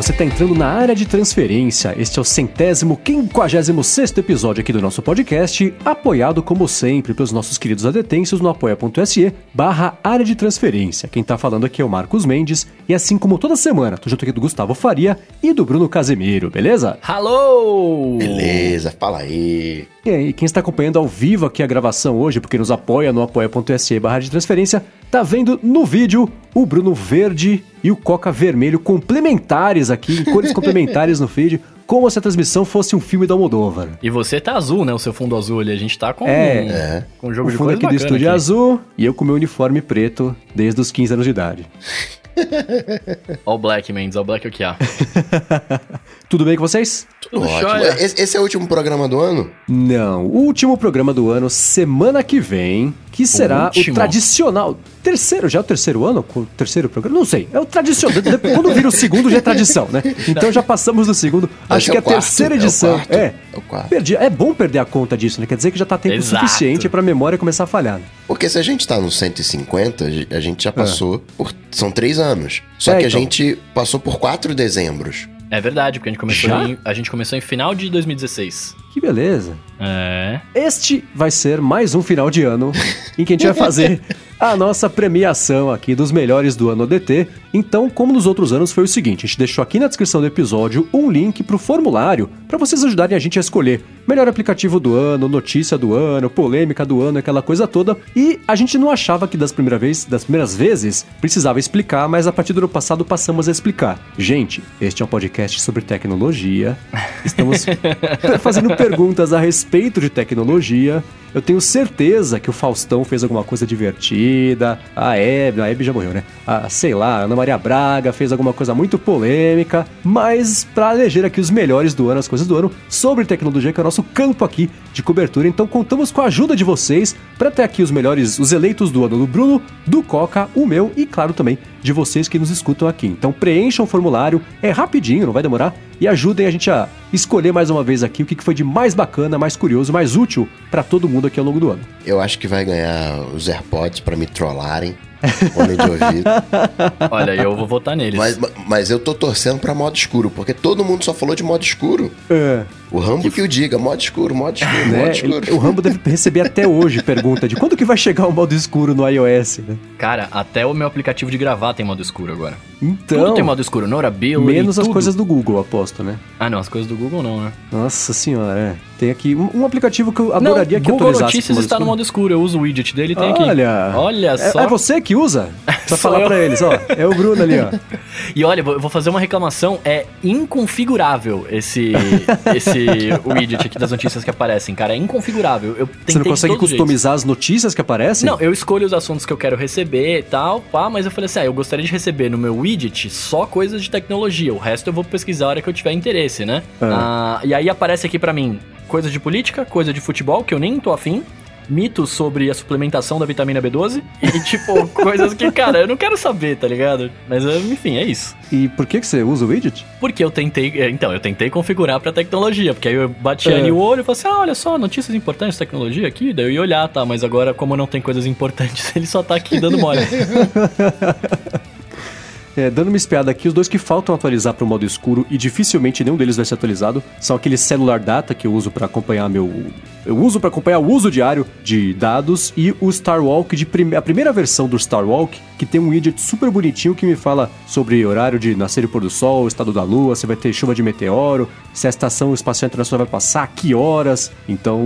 Você está entrando na área de transferência. Este é o centésimo, quinquagésimo sexto episódio aqui do nosso podcast, apoiado como sempre pelos nossos queridos adetêncios no apoia.se barra área de transferência. Quem está falando aqui é o Marcos Mendes e assim como toda semana, tô junto aqui do Gustavo Faria e do Bruno Casemiro, beleza? Alô! Beleza, fala aí. E aí, quem está acompanhando ao vivo aqui a gravação hoje, porque nos apoia no apoia.se barra de transferência, tá vendo no vídeo o Bruno verde e o Coca vermelho complementares aqui, em cores complementares no feed, como se a transmissão fosse um filme da Almodóvar. E você tá azul, né? O seu fundo azul ali. A gente tá com, É. É. com um jogo o de fundo aqui do estúdio é aqui. azul e eu com meu uniforme preto desde os 15 anos de idade. All Black, Mendes. All Black é o que há. Tudo bem com vocês? Tudo Ótimo. esse é o último programa do ano? Não, o último programa do ano, semana que vem, que será o, tradicional. Terceiro, já é o terceiro ano? O terceiro programa? Não sei. É o tradicional. Quando vira o segundo, já é tradição, né? Então já passamos do segundo. Acho é que o a quarto, terceira é edição. quarto, É. é. Perdi. É bom perder a conta disso, né? Quer dizer que já tá tempo Exato. suficiente pra memória começar a falhar. né? Porque se a gente tá no 150, a gente já passou por. São três anos. Só É, que a então. gente passou por quatro dezembros. É verdade, porque a gente começou Já? em, a gente começou em final de 2016. Que beleza. É. Este vai ser mais um final de ano em que a gente vai fazer a nossa premiação aqui dos melhores do ano DT. Então, como nos outros anos, foi o seguinte: a gente deixou aqui na descrição do episódio um link pro formulário para vocês ajudarem a gente a escolher melhor aplicativo do ano, notícia do ano, polêmica do ano, aquela coisa toda. E a gente não achava que das primeiras vezes, das primeiras vezes precisava explicar, mas a partir do ano passado passamos a explicar. Gente, este é um podcast sobre tecnologia. Estamos fazendo perguntas a respeito de tecnologia. Eu tenho certeza que o Faustão fez alguma coisa divertida. A Hebe, a Hebe já morreu, né? A, sei lá, a Ana Maria Braga fez alguma coisa muito polêmica. Mas pra eleger aqui os melhores do ano, as coisas do ano, sobre tecnologia, que é o nosso campo aqui de cobertura. Então contamos com a ajuda de vocês para ter aqui os melhores, os eleitos do ano do Bruno, do Coca, o meu e, claro, também de vocês que nos escutam aqui. Então preencham o formulário, é rapidinho, não vai demorar, e ajudem a gente a escolher mais uma vez aqui o que foi de mais bacana, mais curioso, mais útil para todo mundo aqui ao longo do ano. Eu acho que vai ganhar os AirPods pra me trollarem. Fone de ouvido. Olha, eu vou votar neles. Mas, mas eu tô torcendo pra modo escuro, porque todo mundo só falou de modo escuro. É, O Rambo que, o diga, modo escuro, modo escuro, né? modo escuro. Ele- o Rambo deve receber até hoje pergunta de quando que vai chegar o modo escuro no iOS, né? Cara, até o meu aplicativo de gravar tem modo escuro agora. Então, tudo tem modo escuro, Norability, menos as tudo. coisas do Google, aposto, né? Ah, não, as coisas do Google não, né? Nossa senhora, é. Tem aqui um, um aplicativo que eu adoraria não, que Google atualizasse Notícias pro está no escuro. modo escuro, eu uso o widget dele, tem aqui. Olha! Olha É, só. é você que usa? Pra Sou falar eu. pra eles, ó. É o Bruno ali, ó. E olha, eu vou fazer uma reclamação, é inconfigurável esse esse widget aqui das notícias que aparecem, cara, é inconfigurável. Eu Você não consegue customizar as notícias que aparecem? Não, eu escolho os assuntos que eu quero receber e tal, pá, mas eu falei assim, ah, eu gostaria de receber no meu widget só coisas de tecnologia, o resto eu vou pesquisar a hora que eu tiver interesse, né? Ah, e aí aparece aqui pra mim coisa de política, coisa de futebol, que eu nem tô afim, mitos sobre a suplementação da vitamina B12 e, tipo, coisas que, cara, eu não quero saber, tá ligado? Mas, eh, enfim, é isso. E por que, que você usa o widget? Porque eu tentei, é, então, eu tentei configurar pra tecnologia, porque aí eu bati É. ali o olho e falei assim, ah, olha só, notícias importantes de tecnologia aqui, daí eu ia olhar, tá, mas agora como não tem coisas importantes, ele só tá aqui dando mole. É, dando uma espiada aqui, os dois que faltam atualizar para o modo escuro e dificilmente nenhum deles vai ser atualizado são aqueles celular data que eu uso para acompanhar meu. Eu uso para acompanhar o uso diário de dados e o Starwalk de prime... a primeira versão do Starwalk que tem um widget super bonitinho que me fala sobre horário de nascer e pôr do sol, estado da lua, se vai ter chuva de meteoro, se a estação espacial internacional vai passar, que horas. Então,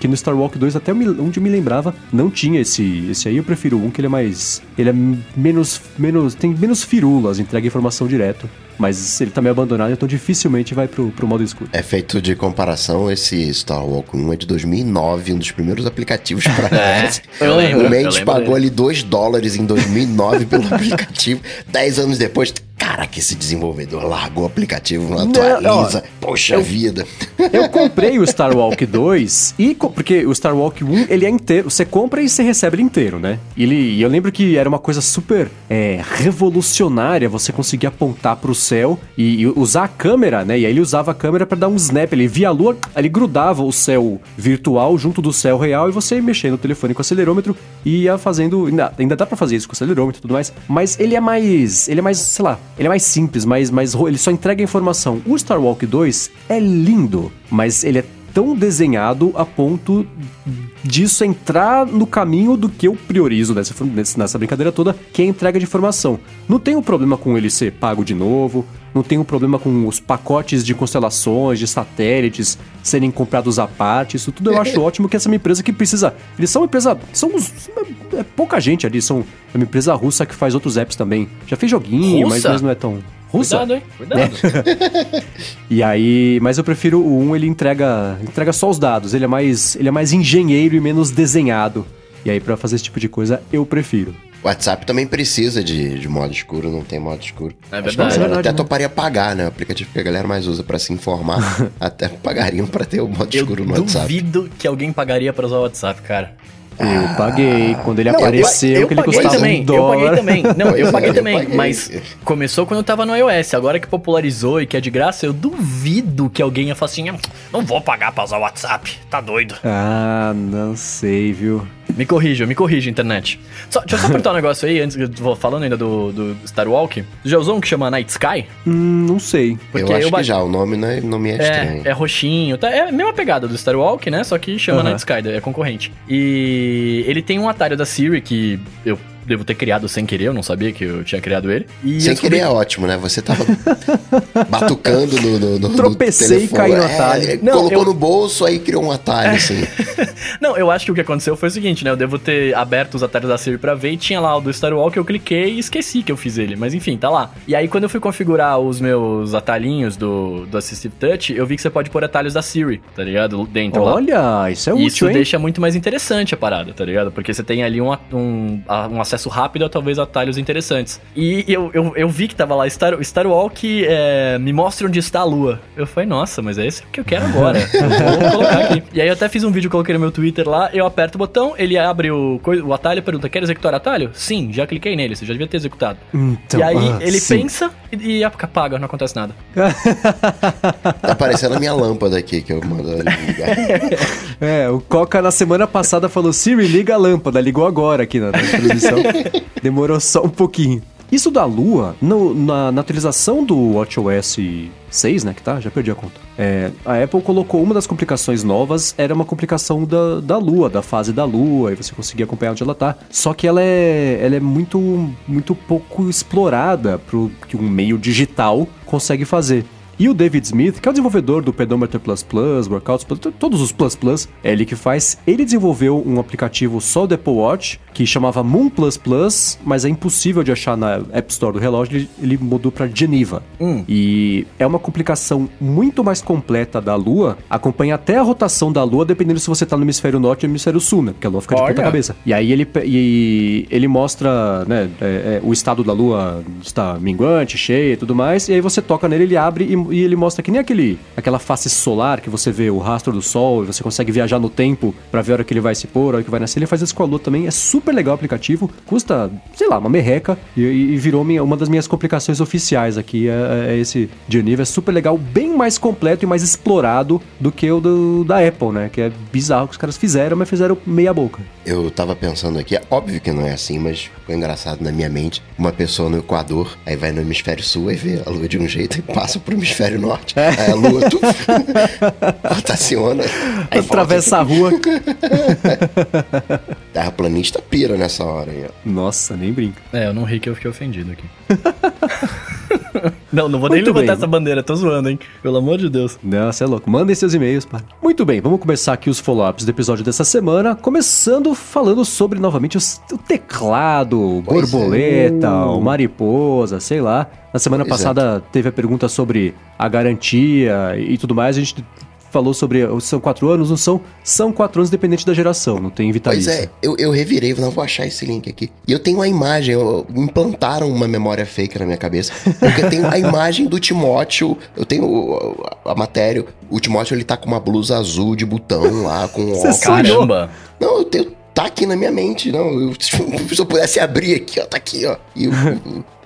que no Starwalk 2 até onde eu me lembrava não tinha esse esse aí. Eu prefiro um que ele é mais ele é menos menos tem menos firulas, entrega informação direto. Mas ele tá meio abandonado, então dificilmente vai pro, pro modo escuro. É feito de comparação, esse Star Walk 1 é de 2009, um dos primeiros aplicativos para É, eu lembro, O Mendes pagou dele. ali 2 dólares em 2009 pelo aplicativo. 10 anos depois, caraca, esse desenvolvedor largou o aplicativo, não atualiza. Poxa vida. Eu comprei o Star Walk 2 e porque o Star Walk 1 ele é inteiro, você compra e você recebe ele inteiro, né? Ele, e eu lembro que era uma coisa super é, revolucionária você conseguir apontar pro céu e, e usar a câmera, né? E aí ele usava a câmera para dar um snap, ele via a lua, ele grudava o céu virtual junto do céu real e você mexendo no telefone com o acelerômetro e ia fazendo, ainda, ainda dá para fazer isso com o acelerômetro e tudo mais, mas ele é mais, ele é mais, sei lá, ele é mais simples, mas, mas ele só entrega informação. O Star Walk 2 é lindo, mas ele é tão desenhado a ponto disso entrar no caminho do que eu priorizo nessa, nessa brincadeira toda, que é a entrega de informação. Não tenho problema com ele ser pago de novo, não tenho problema com os pacotes de constelações, de satélites serem comprados à parte, isso tudo eu acho ótimo que essa é uma empresa que precisa. Eles são uma empresa. São é pouca gente ali, são é uma empresa russa que faz outros apps também. Já fez joguinho, mas, mas não é tão. Russa? Cuidado, hein? Cuidado. É. e aí, mas eu prefiro o 1, ele entrega, entrega só os dados, ele é mais, ele é mais engenheiro e menos desenhado. E aí para fazer esse tipo de coisa, eu prefiro. O WhatsApp também precisa de, de modo escuro, não tem modo escuro. É verdade. Acho que até né? toparia pagar, né? O aplicativo que a galera mais usa para se informar, até pagariam para ter o modo eu escuro no WhatsApp. Eu duvido que alguém pagaria para usar o WhatsApp, cara. Eu paguei. Quando ele não, apareceu, eu, que ele custava também, um dólar. Eu paguei também. Não, eu paguei também. paguei. Mas começou quando eu tava no iOS. Agora que popularizou e que é de graça, eu duvido que alguém ia falar assim: ah, não vou pagar pra usar o WhatsApp. Tá doido. Ah, não sei, viu? Me corrija, me corrija, internet. Só, deixa eu só apertar um negócio aí, antes que eu vou falando ainda do, do Star Walk. Você já usou um que chama Night Sky? Hum, não sei. Porque eu acho eu que já, o nome não, é, não me é, é estranho. É roxinho, tá, é a mesma pegada do Star Walk, né? Só que chama Night Sky, é concorrente. E ele tem um atalho da Siri que eu devo ter criado sem querer, eu não sabia que eu tinha criado ele. E sem querer é ótimo, né? Você tava batucando no, no, no Tropecei e caí no atalho. É, não, colocou eu... no bolso, aí criou um atalho, é. assim. não, eu acho que o que aconteceu foi o seguinte, né? Eu devo ter aberto os atalhos da Siri pra ver e tinha lá o do Star Walk, eu cliquei e esqueci que eu fiz ele. Mas enfim, tá lá. E aí quando eu fui configurar os meus atalhinhos do, do Assistive Touch, eu vi que você pode pôr atalhos da Siri, tá ligado? Dentro Olha, lá. isso é útil, Isso hein? deixa muito mais interessante a parada, tá ligado? Porque você tem ali um, um, um acesso acesso rápido a talvez atalhos interessantes. E eu, eu, eu vi que tava lá, Star, Star Walk é, me mostra onde está a lua. Eu falei, nossa, mas é esse que eu quero agora. vou colocar aqui. E aí eu até fiz um vídeo, coloquei no meu Twitter lá, eu aperto o botão, ele abre o, o atalho e pergunta, quer executar atalho? Sim, já cliquei nele, você já devia ter executado. Então, e aí ah, ele sim. pensa e, e apaga, não acontece nada. tá aparecendo a minha lâmpada aqui que eu mando ligar. é, o Coca na semana passada falou, Siri, liga a lâmpada, ligou agora aqui na, na transmissão. Demorou só um pouquinho. Isso da Lua, no, na, na, atualização do WatchOS 6, né, que tá? Já perdi a conta. É, a Apple colocou uma das complicações novas, era uma complicação da, da Lua, da fase da Lua, e você conseguia acompanhar onde ela tá. Só que ela é, ela é muito, muito pouco explorada pro que um meio digital consegue fazer. E o David Smith, que é o desenvolvedor do Pedometer Plus Plus, Workouts, todos os Plus Plus, é ele que faz. Ele desenvolveu um aplicativo só do Apple Watch que chamava Moon Plus Plus, mas é impossível de achar na App Store do relógio. Ele, ele mudou para Geneva. Hum. E é uma complicação muito mais completa da Lua. Acompanha até a rotação da Lua, dependendo se você tá no hemisfério norte ou no hemisfério sul, né? Porque a Lua fica de ponta cabeça. E aí ele, e, ele mostra, né, é, é, o estado da Lua está minguante, cheia e tudo mais. E aí você toca nele, ele abre e e ele mostra que nem aquele, aquela face solar que você vê o rastro do sol e você consegue viajar no tempo para ver a hora que ele vai se pôr, a hora que vai nascer. Ele faz isso com a lua também. É super legal o aplicativo. Custa, sei lá, uma merreca e, e virou minha, uma das minhas complicações oficiais aqui. É, é esse Geneva. É super legal, bem mais completo e mais explorado do que o do, da Apple, né? Que é bizarro que os caras fizeram, mas fizeram meia boca. Eu tava pensando aqui, é óbvio que não é assim, mas ficou engraçado na minha mente. Uma pessoa no Equador, aí vai no hemisfério sul e vê a lua de um jeito e passa pro hemisfério hemisfério norte. É. A lua tu, rotaciona. Atravessa volta. a rua. Terraplanista pira nessa hora aí, ó. Nossa, nem brinca. É, eu não ri que eu fiquei ofendido aqui. não, não vou nem levantar bem. essa bandeira, tô zoando, hein? Pelo amor de Deus. Não, você é louco. Mandem seus e-mails, pá. Muito bem, vamos começar aqui os follow-ups do episódio dessa semana, começando falando sobre novamente o teclado, pois borboleta, é. o mariposa, sei lá. Na semana pois passada é. teve a pergunta sobre a garantia e tudo mais. A gente falou sobre são quatro anos, não são? São quatro anos dependente da geração, não tem vitalício. Pois é, eu, eu revirei, não vou achar esse link aqui. E eu tenho uma imagem, eu, implantaram uma memória fake na minha cabeça, porque eu tenho a imagem do Timóteo, eu tenho a, a matéria, o Timóteo ele tá com uma blusa azul de botão lá, com óculos. Caramba! Não, eu tenho tá aqui na minha mente, não. Eu, se eu pudesse abrir aqui, ó, tá aqui, ó. E o,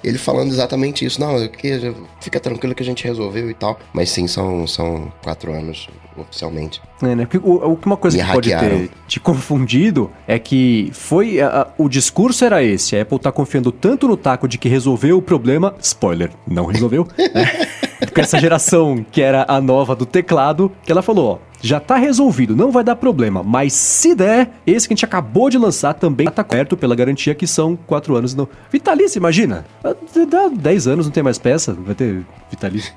ele falando exatamente isso. Não, que, fica tranquilo que a gente resolveu e tal. Mas sim, são, são quatro anos oficialmente. É, né? O, uma coisa Me que hackearam. pode ter te confundido é que foi. A, a, o discurso era esse. A Apple tá confiando tanto no taco de que resolveu o problema. Spoiler, não resolveu. né? Com essa geração que era a nova do teclado, que ela falou, ó já tá resolvido, não vai dar problema. Mas se der, esse que a gente acabou de lançar também tá coberto pela garantia que são 4 anos. Não. Vitalício, imagina. Dá 10 anos, não tem mais peça, vai ter Vitalício.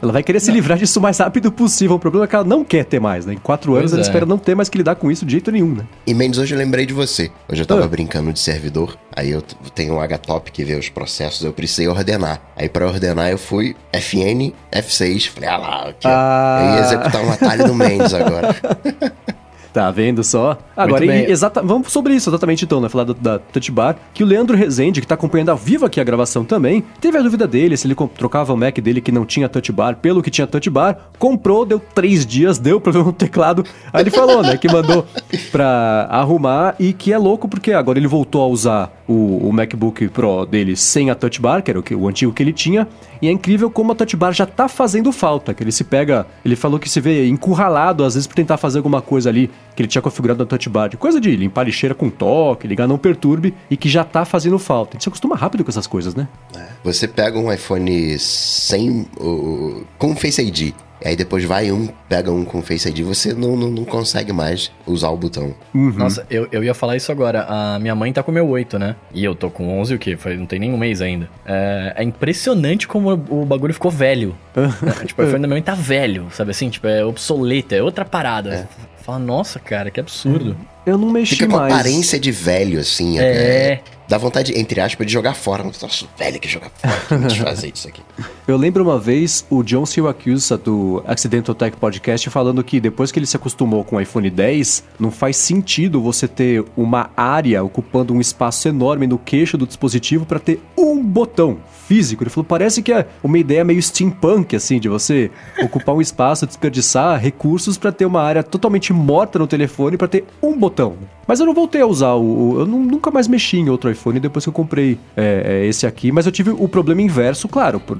Ela vai querer se livrar disso o mais rápido possível. O problema é que ela não quer ter mais, né? Em 4 anos pois ela é. espera não ter mais que lidar com isso de jeito nenhum, né? E Mendes, hoje eu lembrei de você. Hoje eu tava ah. brincando de servidor, aí eu tenho um HTOP que vê os processos, eu precisei ordenar. Aí para ordenar eu fui FN, F6, falei, ah lá, aqui, ah. eu ia executar um atalho do Mendes agora. Tá vendo só? Agora, e, exata, vamos sobre isso exatamente então, né? Falar da, da Touch Bar, que o Leandro Rezende, que tá acompanhando ao vivo aqui a gravação também, teve a dúvida dele se ele trocava o Mac dele que não tinha Touch Bar pelo que tinha Touch Bar, comprou, deu três dias, deu problema no teclado. Aí ele falou, né, que mandou pra arrumar e que é louco porque agora ele voltou a usar o, o MacBook Pro dele sem a Touch Bar, que era o, que, o antigo que ele tinha, e é incrível como a Touch Bar já tá fazendo falta, que ele se pega, ele falou que se vê encurralado às vezes por tentar fazer alguma coisa ali que ele tinha configurado na touch bar, coisa de limpar lixeira com toque, ligar não perturbe e que já tá fazendo falta. A gente se acostuma rápido com essas coisas, né? É. Você pega um iPhone sem uh, com Face ID e aí depois vai um, pega um com Face ID, você não, não, não consegue mais usar o botão. Uhum. Nossa, eu, eu ia falar isso agora. A minha mãe tá com o meu 8, né? E eu tô com 11 o quê? Foi, não tem nem um mês ainda. É, é impressionante como o bagulho ficou velho. é, tipo, o iPhone da minha mãe tá velho, sabe assim? Tipo, é obsoleto, é outra parada. É. Fala, nossa, cara, que absurdo. Eu não mexi Fica com mais. aparência de velho, assim. É. é dá vontade, entre aspas, de jogar fora. Nossa, velho que joga fora. Deixa eu fazer isso aqui. Eu lembro uma vez o John Syracuse do Accidental Tech Podcast falando que depois que ele se acostumou com o iPhone 10, não faz sentido você ter uma área ocupando um espaço enorme no queixo do dispositivo para ter um botão físico. Ele falou, parece que é uma ideia meio steampunk, assim, de você ocupar um espaço, desperdiçar recursos para ter uma área totalmente morta no telefone para ter um botão. Mas eu não voltei a usar o. eu nunca mais mexi em outro iPhone depois que eu comprei é, é, esse aqui, mas eu tive o problema inverso, claro, por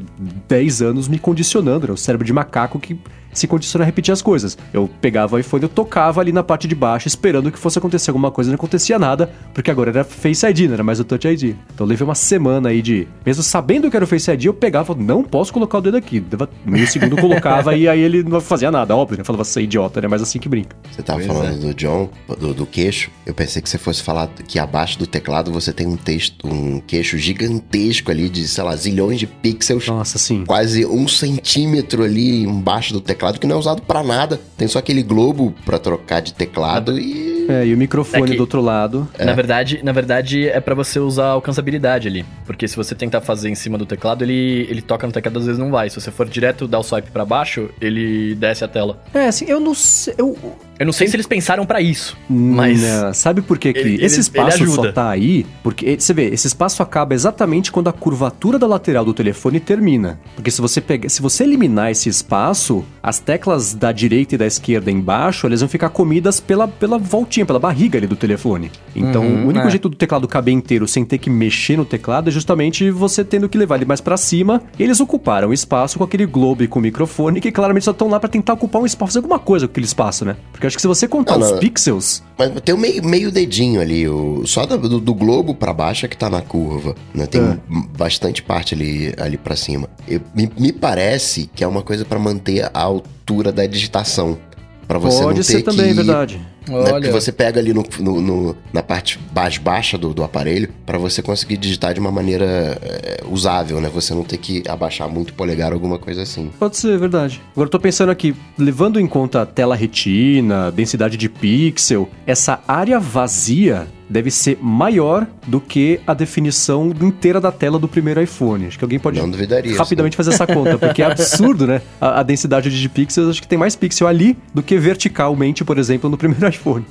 10 anos me condicionando, né? O cérebro de macaco que se condiciona a repetir as coisas. Eu pegava o iPhone, eu tocava ali na parte de baixo, esperando que fosse acontecer alguma coisa, não acontecia nada, porque agora era Face ID, não era mais o Touch ID. Então eu levei uma semana aí de. Mesmo sabendo que era o Face ID, eu pegava, não posso colocar o dedo aqui. Dava meio segundo, colocava e aí ele não fazia nada, óbvio, né? Falava, você é idiota, né? Mas assim que brinca. Você tava pois falando é. do John, do, do, queixo. Eu pensei que você fosse falar que abaixo do teclado você tem um texto, um queixo gigantesco ali de, sei lá, zilhões de pixels. Nossa, sim. Quase um centímetro ali embaixo do teclado teclado que não é usado para nada. Tem só aquele globo para trocar de teclado e é, e o microfone é do outro lado. Na é. verdade, na verdade é para você usar a alcançabilidade ali, porque se você tentar fazer em cima do teclado, ele ele toca no teclado às vezes não vai. Se você for direto dar o swipe para baixo, ele desce a tela. É, assim, eu não sei, eu eu não sei se eles pensaram para isso, mas. Não, sabe por que, que ele, esse espaço só tá aí? Porque, você vê, esse espaço acaba exatamente quando a curvatura da lateral do telefone termina. Porque se você pega, se você eliminar esse espaço, as teclas da direita e da esquerda embaixo, elas vão ficar comidas pela, pela voltinha, pela barriga ali do telefone. Então, uhum, o único é. jeito do teclado caber inteiro sem ter que mexer no teclado é justamente você tendo que levar ele mais para cima. Eles ocuparam o espaço com aquele globo e com o microfone que claramente só estão lá para tentar ocupar um espaço, fazer alguma coisa com aquele espaço, né? Porque acho que se você contar não, os não. pixels. Mas tem o meio, meio dedinho ali, o, só do, do globo para baixo é que tá na curva. Né? Tem é. bastante parte ali, ali para cima. Eu, me, me parece que é uma coisa para manter a altura da digitação. Para você Pode não ter ser também, é verdade. Né? Porque você pega ali no, no, no, na parte mais baixa do, do aparelho para você conseguir digitar de uma maneira é, usável, né? Você não ter que abaixar muito o polegar alguma coisa assim. Pode ser, verdade. Agora eu tô pensando aqui, levando em conta a tela retina, densidade de pixel, essa área vazia deve ser maior do que a definição inteira da tela do primeiro iPhone. Acho que alguém pode rapidamente fazer essa conta, porque é absurdo, né? A, a, densidade de pixels, acho que tem mais pixel ali do que verticalmente, por exemplo, no primeiro iPhone.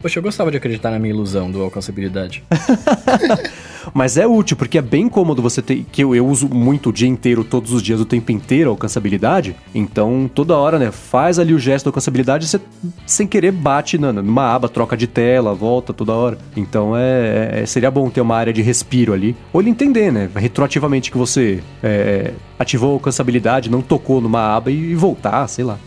Poxa, eu gostava de acreditar na minha ilusão do alcançabilidade. Mas é útil, porque é bem cômodo você ter. Que eu, eu uso muito o dia inteiro, todos os dias, o tempo inteiro, a alcançabilidade. Então, toda hora, né? Faz ali o gesto da alcançabilidade você, sem querer, bate na, numa aba, troca de tela, volta toda hora. Então, é, é seria bom ter uma área de respiro ali. Ou ele entender, né? Retroativamente que você é, ativou a alcançabilidade, não tocou numa aba e, e voltar, sei lá.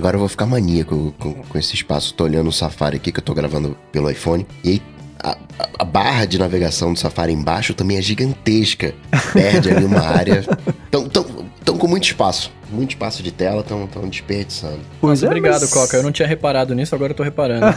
Agora eu vou ficar maníaco com, com, esse espaço. Tô olhando o Safari aqui que eu tô gravando pelo iPhone. E aí a, a, barra de navegação do Safari embaixo também é gigantesca. Perde ali uma área. Tão, tão, tão com muito espaço. Muito espaço de tela, tão, tão desperdiçando. Pois é, obrigado, mas... Coca. Eu não tinha reparado nisso, agora eu tô reparando.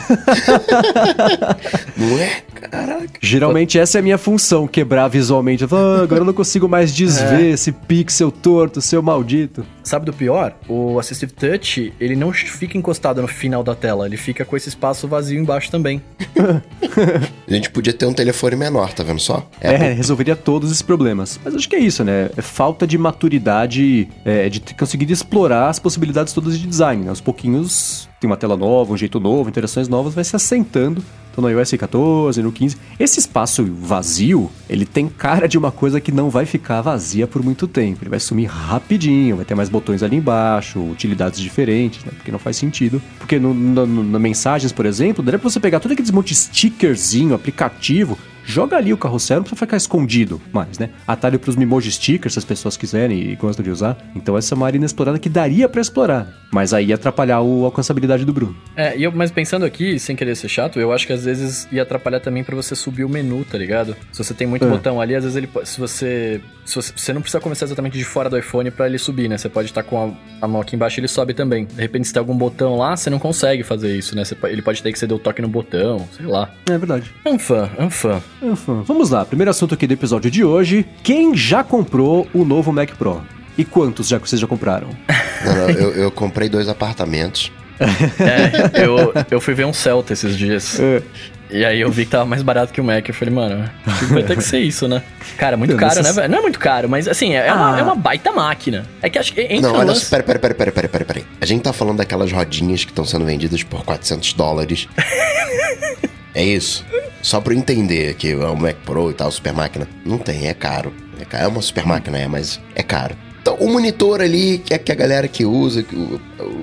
não é? Caraca. Geralmente essa é a minha função, quebrar visualmente. Ah, agora eu não consigo mais desver é. esse pixel torto, seu maldito. Sabe do pior? O Assistive Touch, ele não fica encostado no final da tela, ele fica com esse espaço vazio embaixo também. a gente podia ter um telefone menor, tá vendo só? É, é resolveria todos esses problemas. Mas acho que é isso, né? É falta de maturidade, é, de conseguir explorar as possibilidades todas de design, né? Aos pouquinhos tem uma tela nova, um jeito novo, interações novas, vai se assentando então no iOS 14, no 15. Esse espaço vazio, ele tem cara de uma coisa que não vai ficar vazia por muito tempo. Ele vai sumir rapidinho, vai ter mais botões ali embaixo, utilidades diferentes, né? Porque não faz sentido. Porque no, no, no, na mensagens, por exemplo, daria pra você pegar todo aquele monte de stickerzinho, aplicativo, joga ali o carrossel, não precisa ficar escondido mais, né? Atalho pros Mimoji Stickers, se as pessoas quiserem e gostam de usar. Então essa é uma área inexplorada que daria para explorar. Mas aí ia atrapalhar a alcançabilidade do Bruno. É, e eu, mas pensando aqui, sem querer ser chato, eu acho que às vezes ia atrapalhar também para você subir o menu, tá ligado? Se você tem muito é. botão ali, às vezes ele se você, se você. Você não precisa começar exatamente de fora do iPhone para ele subir, né? Você pode estar com a, a, mão aqui embaixo e ele sobe também. De repente, se tem algum botão lá, você não consegue fazer isso, né? Você, ele pode ter que você deu toque no botão, sei lá. É verdade. É um é um. É um fã. Vamos lá, primeiro assunto aqui do episódio de hoje. Quem já comprou o novo Mac Pro? E quantos já que vocês já compraram? Não, não, eu, eu comprei dois apartamentos. É, eu, eu fui ver um Celta esses dias. É. E aí eu vi que tava mais barato que o Mac. Eu falei, mano, vai ter que ser isso, né? Cara, muito caro, né, velho? Não é muito caro, mas assim, é, ah. uma, é uma baita máquina. É que acho que entra Não, olha, lance... pera, pera, pera, pera, pera, pera, pera. A gente tá falando daquelas rodinhas que estão sendo vendidas por 400 dólares. é isso. Só pra eu entender que é o Mac Pro e tal, super máquina. Não tem, é caro. É, caro. é uma super máquina, é, mas é caro. Então, o monitor ali, que é que a galera que usa,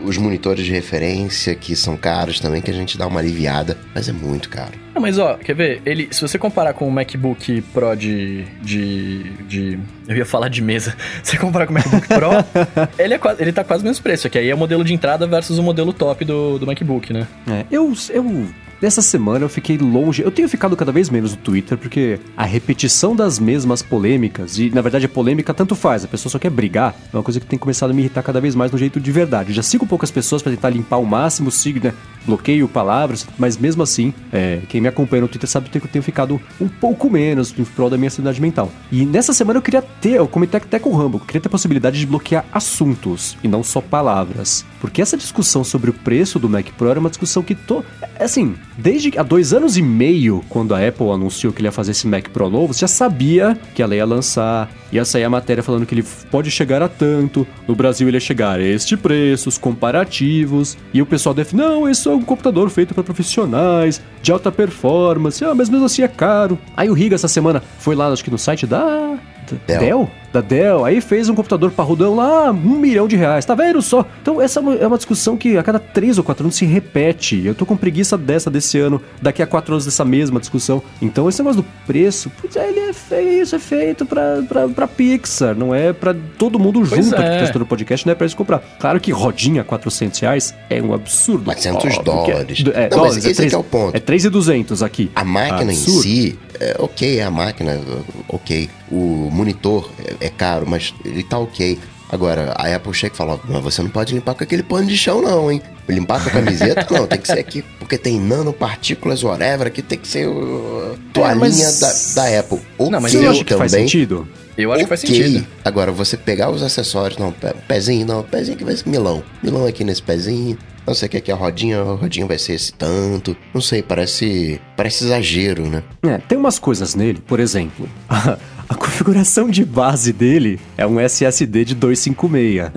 os monitores de referência, que são caros também, que a gente dá uma aliviada, mas é muito caro. Não, mas ó, quer ver? Ele, se você comparar com o MacBook Pro de. de. de eu ia falar de mesa. Se você comparar com o MacBook Pro, ele, é quase, ele tá quase o mesmo preço. Que aí é o modelo de entrada versus o modelo top do, do MacBook, né? É, eu, eu Nessa semana eu fiquei longe. Eu tenho ficado cada vez menos no Twitter porque a repetição das mesmas polêmicas, e na verdade a polêmica tanto faz, a pessoa só quer brigar, é uma coisa que tem começado a me irritar cada vez mais no jeito de verdade. Eu já sigo poucas pessoas para tentar limpar o máximo, sigo, né? Bloqueio palavras, mas mesmo assim, é, quem me acompanha no Twitter sabe que eu tenho ficado um pouco menos em prol da minha sanidade mental. E nessa semana eu queria ter, eu comentei até com o Rambo, queria ter a possibilidade de bloquear assuntos e não só palavras. Porque essa discussão sobre o preço do Mac Pro era uma discussão que tô. É, assim, desde há dois anos e meio, quando a Apple anunciou que ele ia fazer esse Mac Pro novo, você já sabia que ela ia lançar, ia sair a matéria falando que ele pode chegar a tanto, no Brasil ele ia chegar a este preço, os comparativos, e o pessoal deve, não, esse é um computador feito para profissionais, de alta performance, ah, mas mesmo assim é caro. Aí o Riga essa semana foi lá, acho que no site da Dell. Dell? Da Dell. Aí fez um computador parrudão lá, um milhão de reais. Tá vendo só? Então essa é uma é discussão que a cada três ou quatro anos se repete. Eu tô com preguiça dessa desse ano, daqui a quatro anos dessa mesma discussão. Então esse negócio do preço, putz, ele é feito, isso é feito pra, pra, pra Pixar, não é pra todo mundo pois junto é. que tá no podcast, não é pra eles comprar. Claro que rodinha 400 reais é um absurdo. 400 dólares. É, é, não, dólares, mas esse é, 3, é o ponto. É 3,200 aqui. A máquina absurdo. em si, é, ok, é a máquina, ok. O monitor é, é caro, mas ele tá ok. Agora, a Apple chega e fala: Mas você não pode limpar com aquele pano de chão, não, hein? Limpar com a camiseta? não, tem que ser aqui, porque tem nanopartículas, whatever, aqui tem que ser uh, toalhinha é, mas... da, da Apple. Okay, não, mas eu acho que também, faz sentido. Eu acho okay. que faz sentido. Agora, você pegar os acessórios, não, pezinho, não, pezinho que vai ser milão. Milão aqui nesse pezinho. Não sei o que é que a rodinha, a rodinha vai ser esse tanto. Não sei, parece. Parece exagero, né? É, tem umas coisas nele, por exemplo. A configuração de base dele é um SSD de 256.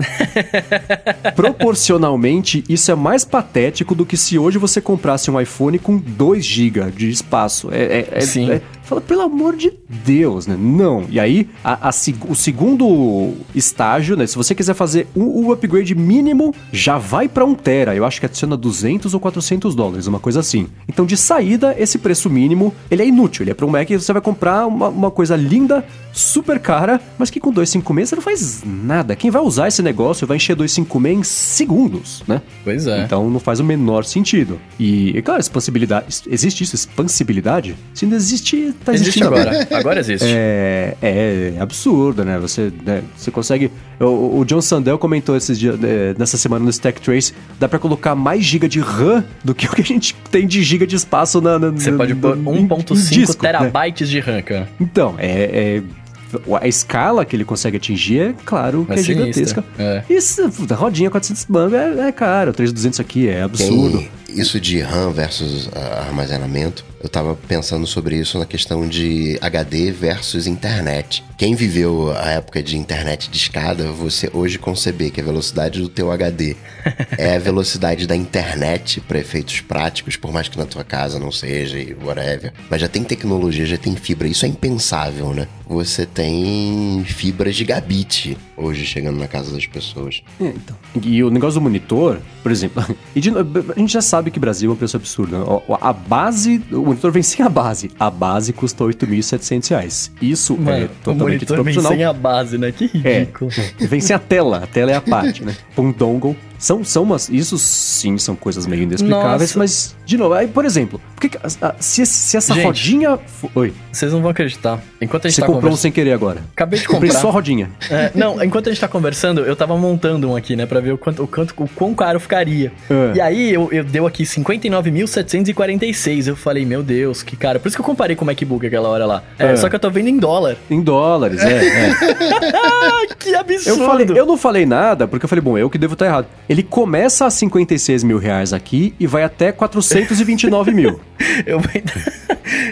Proporcionalmente, isso é mais patético do que se hoje você comprasse um iPhone com 2 GB de espaço. É, é, Sim. é, Fala, pelo amor de Deus, né? Não. E aí, a, a o segundo estágio, né? Se você quiser fazer o, o upgrade mínimo, já vai pra 1 tera. Eu acho que adiciona 200 ou 400 dólares, uma coisa assim. Então, de saída, esse preço mínimo, ele é inútil. Ele é pra um Mac e você vai comprar uma, uma coisa linda, super cara, mas que com 256 você não faz nada. Quem vai usar esse negócio vai encher 256 em segundos, né? Pois é. Então não faz o menor sentido. E, e, claro, expansibilidade. Existe isso? Expansibilidade? Se não existe, tá existe existindo agora. Agora existe. É, é absurdo, né? Você, né, você consegue. O, o John Sandel comentou esses dias, é, nessa semana no Stack Trace: dá pra colocar mais giga de RAM do que o que a gente tem de giga de espaço na. na Você na- pode pôr no- em- em 1.5 disco, né? terabytes de RAM, cara. Então, é, é- A escala que ele consegue atingir é, claro, que É é, sinistra, gigantesca. é. Isso, rodinha 400 bang é, é caro. 3200 aqui é absurdo. Tem isso de RAM versus ah, armazenamento. Eu tava pensando sobre isso na questão de HD versus internet. Quem viveu a época de internet de escada, você hoje conceber que a velocidade do teu HD é a velocidade da internet para efeitos práticos, por mais que na tua casa não seja e whatever. Mas já tem tecnologia, já tem fibra. Isso é impensável, né? Você tem fibra gigabit hoje chegando na casa das pessoas. É, então. E o negócio do monitor, por exemplo, e de a gente já sabe que Brasil é um preço absurdo. né? A base, o monitor vem sem a base. A base custa 8.700 reais. Isso é totalmente desproporcional. a base, né? Que É, ridículo. vem sem a tela, a tela é a parte, né? Com dongle. São, são umas. Isso sim são coisas meio inexplicáveis, Nossa. mas, de novo, aí, por exemplo, por que se, se essa Gente. rodinha. Oi, Vocês não vão acreditar. Enquanto a gente você tá comprou um conversando. sem querer agora. Acabei de Comprei comprar. só a rodinha. É, não, enquanto a gente tá conversando, eu tava montando um aqui, né? Pra ver o quanto, o quanto, o quão caro ficaria. É. E aí eu, eu deu aqui 59.746. Eu falei, meu Deus, que caro. Por isso que eu comparei com o MacBook aquela hora lá. É, É. Só que eu tô vendo em dólar. Em dólares, é. é. Que Eu, absurdo! falei, eu não falei nada, porque eu falei, bom, eu que devo estar errado. Ele começa a 56 mil reais aqui e vai até 429 mil. Eu vou entrar...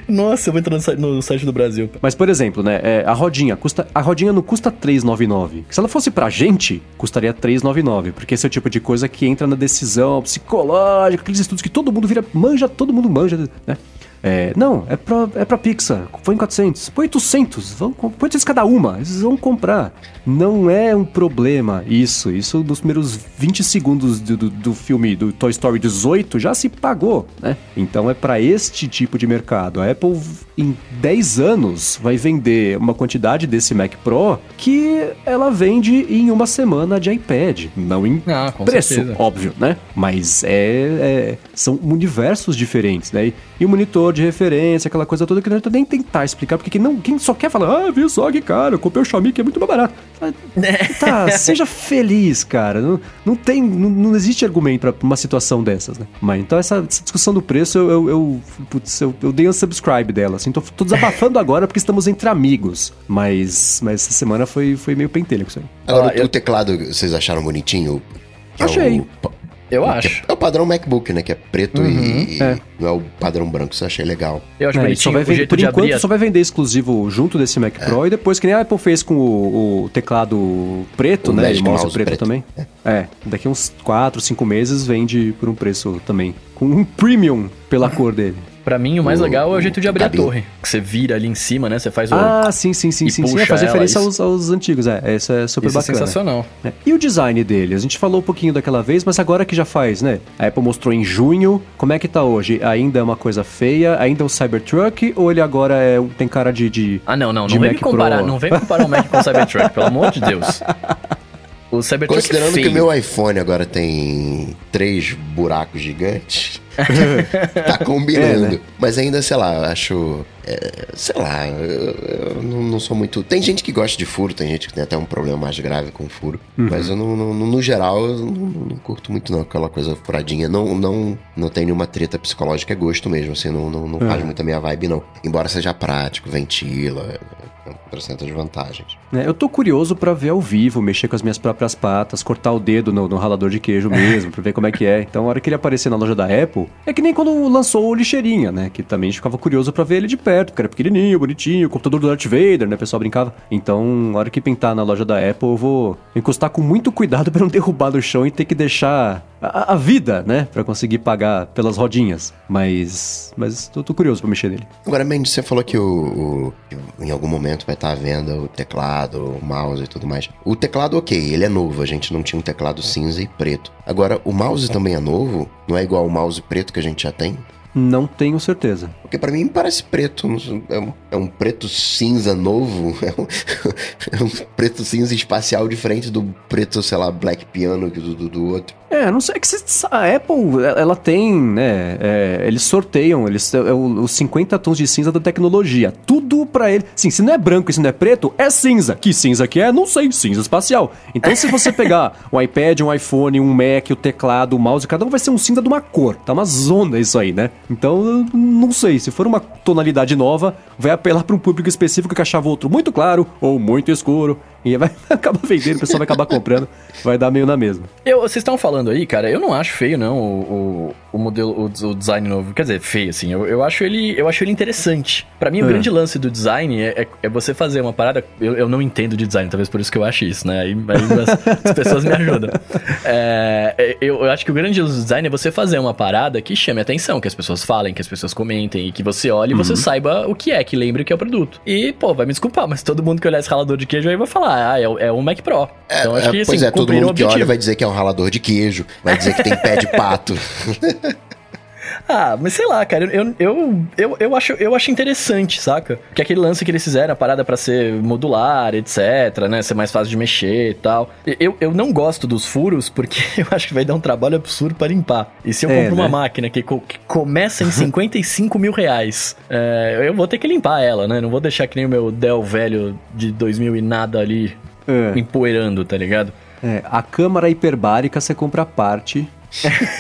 Nossa, eu vou entrar no site, do Brasil. Mas, por exemplo, né, é, a rodinha custa. A rodinha não custa 399. Se ela fosse pra gente, custaria 399. Porque esse é o tipo de coisa que entra na decisão psicológica, aqueles estudos que todo mundo vira. Manja, todo mundo manja, né? É, não, é pra, é pra Pixar. Põe 400. Põe 800. Vão, põe 800 cada uma. Eles vão comprar. Não é um problema isso. Isso nos primeiros 20 segundos do, do, do filme do Toy Story 18 já se pagou, né? Então é pra este tipo de mercado. A Apple, em 10 anos, vai vender uma quantidade desse Mac Pro que ela vende em uma semana de iPad. Não em Ah, preço, certeza. óbvio, né? Mas é, é- são universos diferentes, né? E, o monitor de referência, aquela coisa toda que não adianta nem tentar explicar, porque quem, não, quem só quer falar, ah, viu só que cara, eu comprei o Xiaomi que é muito mais barato. Tá, seja feliz, cara. Não, não tem, não, não existe argumento pra uma situação dessas, né? Mas então essa, essa discussão do preço, eu, eu, eu, putz, eu, eu dei um subscribe dela, assim, tô, tô desabafando agora porque estamos entre amigos. Mas, mas essa semana foi, foi meio pentelho com isso aí. Agora, Ah, o, eu- o teclado, vocês acharam bonitinho? Que é Achei. o Eu acho. É o padrão MacBook, né? Que é preto e, e é. não é o padrão branco. Isso eu achei legal. Eu acho É, só vai o vender, jeito por de enquanto, abrir. a- só vai vender exclusivo junto desse Mac Pro e depois que nem a Apple fez com o, o teclado preto, O né? Magic E mouse, Mouse preto, preto. também. É. daqui uns 4, 5 meses vende por um preço também. Com um premium pela cor dele. Pra mim, o mais O- legal é o jeito de abrir a torre. Que você vira ali em cima, né? Você faz o. Ah, sim, sim, sim, sim. sim. É, faz referência aos, aos antigos, é. Isso é super Isso é bacana. sensacional. É. E o design dele? A gente falou um pouquinho daquela vez, mas agora que já faz, né? A Apple mostrou em junho. Como é que tá hoje? Ainda é uma coisa feia? Ainda é um Cybertruck? Ou ele agora é, tem cara de. de Ah, não, não. de Não vem comparar, Pro? não vem comparar o Mac com o Cybertruck, pelo amor de Deus. O Cybertruck é Considerando feio. que o meu iPhone agora tem três buracos gigantes, tá combinando. É, né? Mas ainda, sei lá, acho. é, sei lá, eu, eu não, não sou muito. Tem gente que gosta de furo, tem gente que tem até um problema mais grave com furo. Uhum. Mas eu não, não- no geral, eu não, não curto muito, não, aquela coisa furadinha. Não, não, não tem nenhuma treta psicológica, é gosto mesmo, assim, não, não, não É. faz muito a minha vibe, não. Embora seja prático, ventila, trocentas vantagens. É, eu tô curioso para ver ao vivo, mexer com as minhas próprias patas, cortar o dedo no, no ralador de queijo mesmo, pra ver como é que é. Então, a hora que ele aparecer na loja da Apple, é que nem quando lançou o Lixeirinha, né? Que também a gente ficava curioso para ver ele de perto, porque era pequenininho, bonitinho, computador do Darth Vader, né? O pessoal brincava. Então, a hora que pintar na loja da Apple, eu vou encostar com muito cuidado para não derrubar no chão e ter que deixar a, a vida, né? Pra conseguir pagar pelas rodinhas. Mas, mas tô, tô curioso pra mexer nele. Agora, Mendes, você falou que o, o, em algum momento vai estar à venda o teclado, o mouse e tudo mais. O teclado, ok, ele é novo. A gente não tinha um teclado cinza e preto. Agora, o mouse também é novo? Não é igual ao mouse preto que a gente já tem? Não tenho certeza. Porque para mim parece preto. É um, é um preto cinza novo. É um, é um, preto cinza espacial diferente do preto, sei lá, black piano do, do, do outro. É, não sei, é que a Apple, ela tem, né, é, eles sorteiam, eles, é, os 50 tons de cinza da tecnologia, tudo para ele, sim, se não é branco e se não é preto, é cinza, que cinza que é? Não sei, cinza espacial. Então se você pegar um iPad, um iPhone, um Mac, o teclado, o mouse, cada um vai ser um cinza de uma cor, tá uma zona isso aí, né? Então, não sei, se for uma tonalidade nova, vai apelar para um público específico que achava outro muito claro ou muito escuro, e vai acabar vendendo, o pessoal vai acabar comprando, vai dar meio na mesma. Eu, vocês estão falando aí, cara, eu não acho feio, não, o, o, o modelo, o, o, design novo. Quer dizer, feio, assim, eu, eu, acho, ele, eu acho ele interessante. para mim, o é. grande lance do design é, é, é, você fazer uma parada. Eu, eu não entendo de design, talvez por isso que eu acho isso, né? Aí, aí as, as, pessoas me ajudam. É, é, eu, eu acho que o grande lance do design é você fazer uma parada que chame atenção, que as pessoas falem, que as pessoas comentem, e que você olhe e você uhum. saiba o que é, que lembre o que é o produto. E, pô, vai me desculpar, mas todo mundo que olhar esse ralador de queijo aí vai falar ah, é, é um Mac Pro. É, então acho é, que assim, Pois é, todo mundo que olha vai dizer que é um ralador de queijo, vai dizer que tem pé de pato. Ah, mas sei lá, cara, eu, eu, eu, eu, acho, eu acho interessante, saca? Que aquele lance que eles fizeram, a parada para ser modular, etc, né? Ser mais fácil de mexer e tal. Eu, eu não gosto dos furos porque eu acho que vai dar um trabalho absurdo para limpar. E se eu é, compro né? uma máquina que, co que, começa em 55 mil reais, é, eu vou ter que limpar ela, né? Não vou deixar que nem o meu Dell velho de 2000 e nada ali é. empoeirando, tá ligado? É, a câmara hiperbárica você compra a parte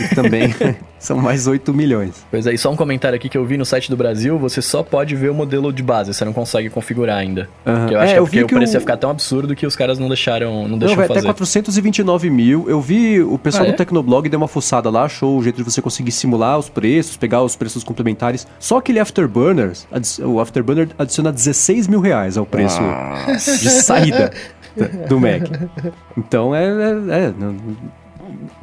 e também são mais 8 milhões. Pois é, e só um comentário aqui que eu vi no site do Brasil, você só pode ver o modelo de base, você não consegue configurar ainda. Uhum. Eu acho é, que é porque o preço ia ficar tão absurdo que os caras não deixaram, não deixaram não, fazer. até 429 mil. Eu vi o pessoal ah, é? do Tecnoblog deu uma fuçada lá, achou o jeito de você conseguir simular os preços, pegar os preços complementares. Só aquele Afterburners, o Afterburner adiciona 16 mil reais ao preço ah. de saída do Mac. Então é, é, é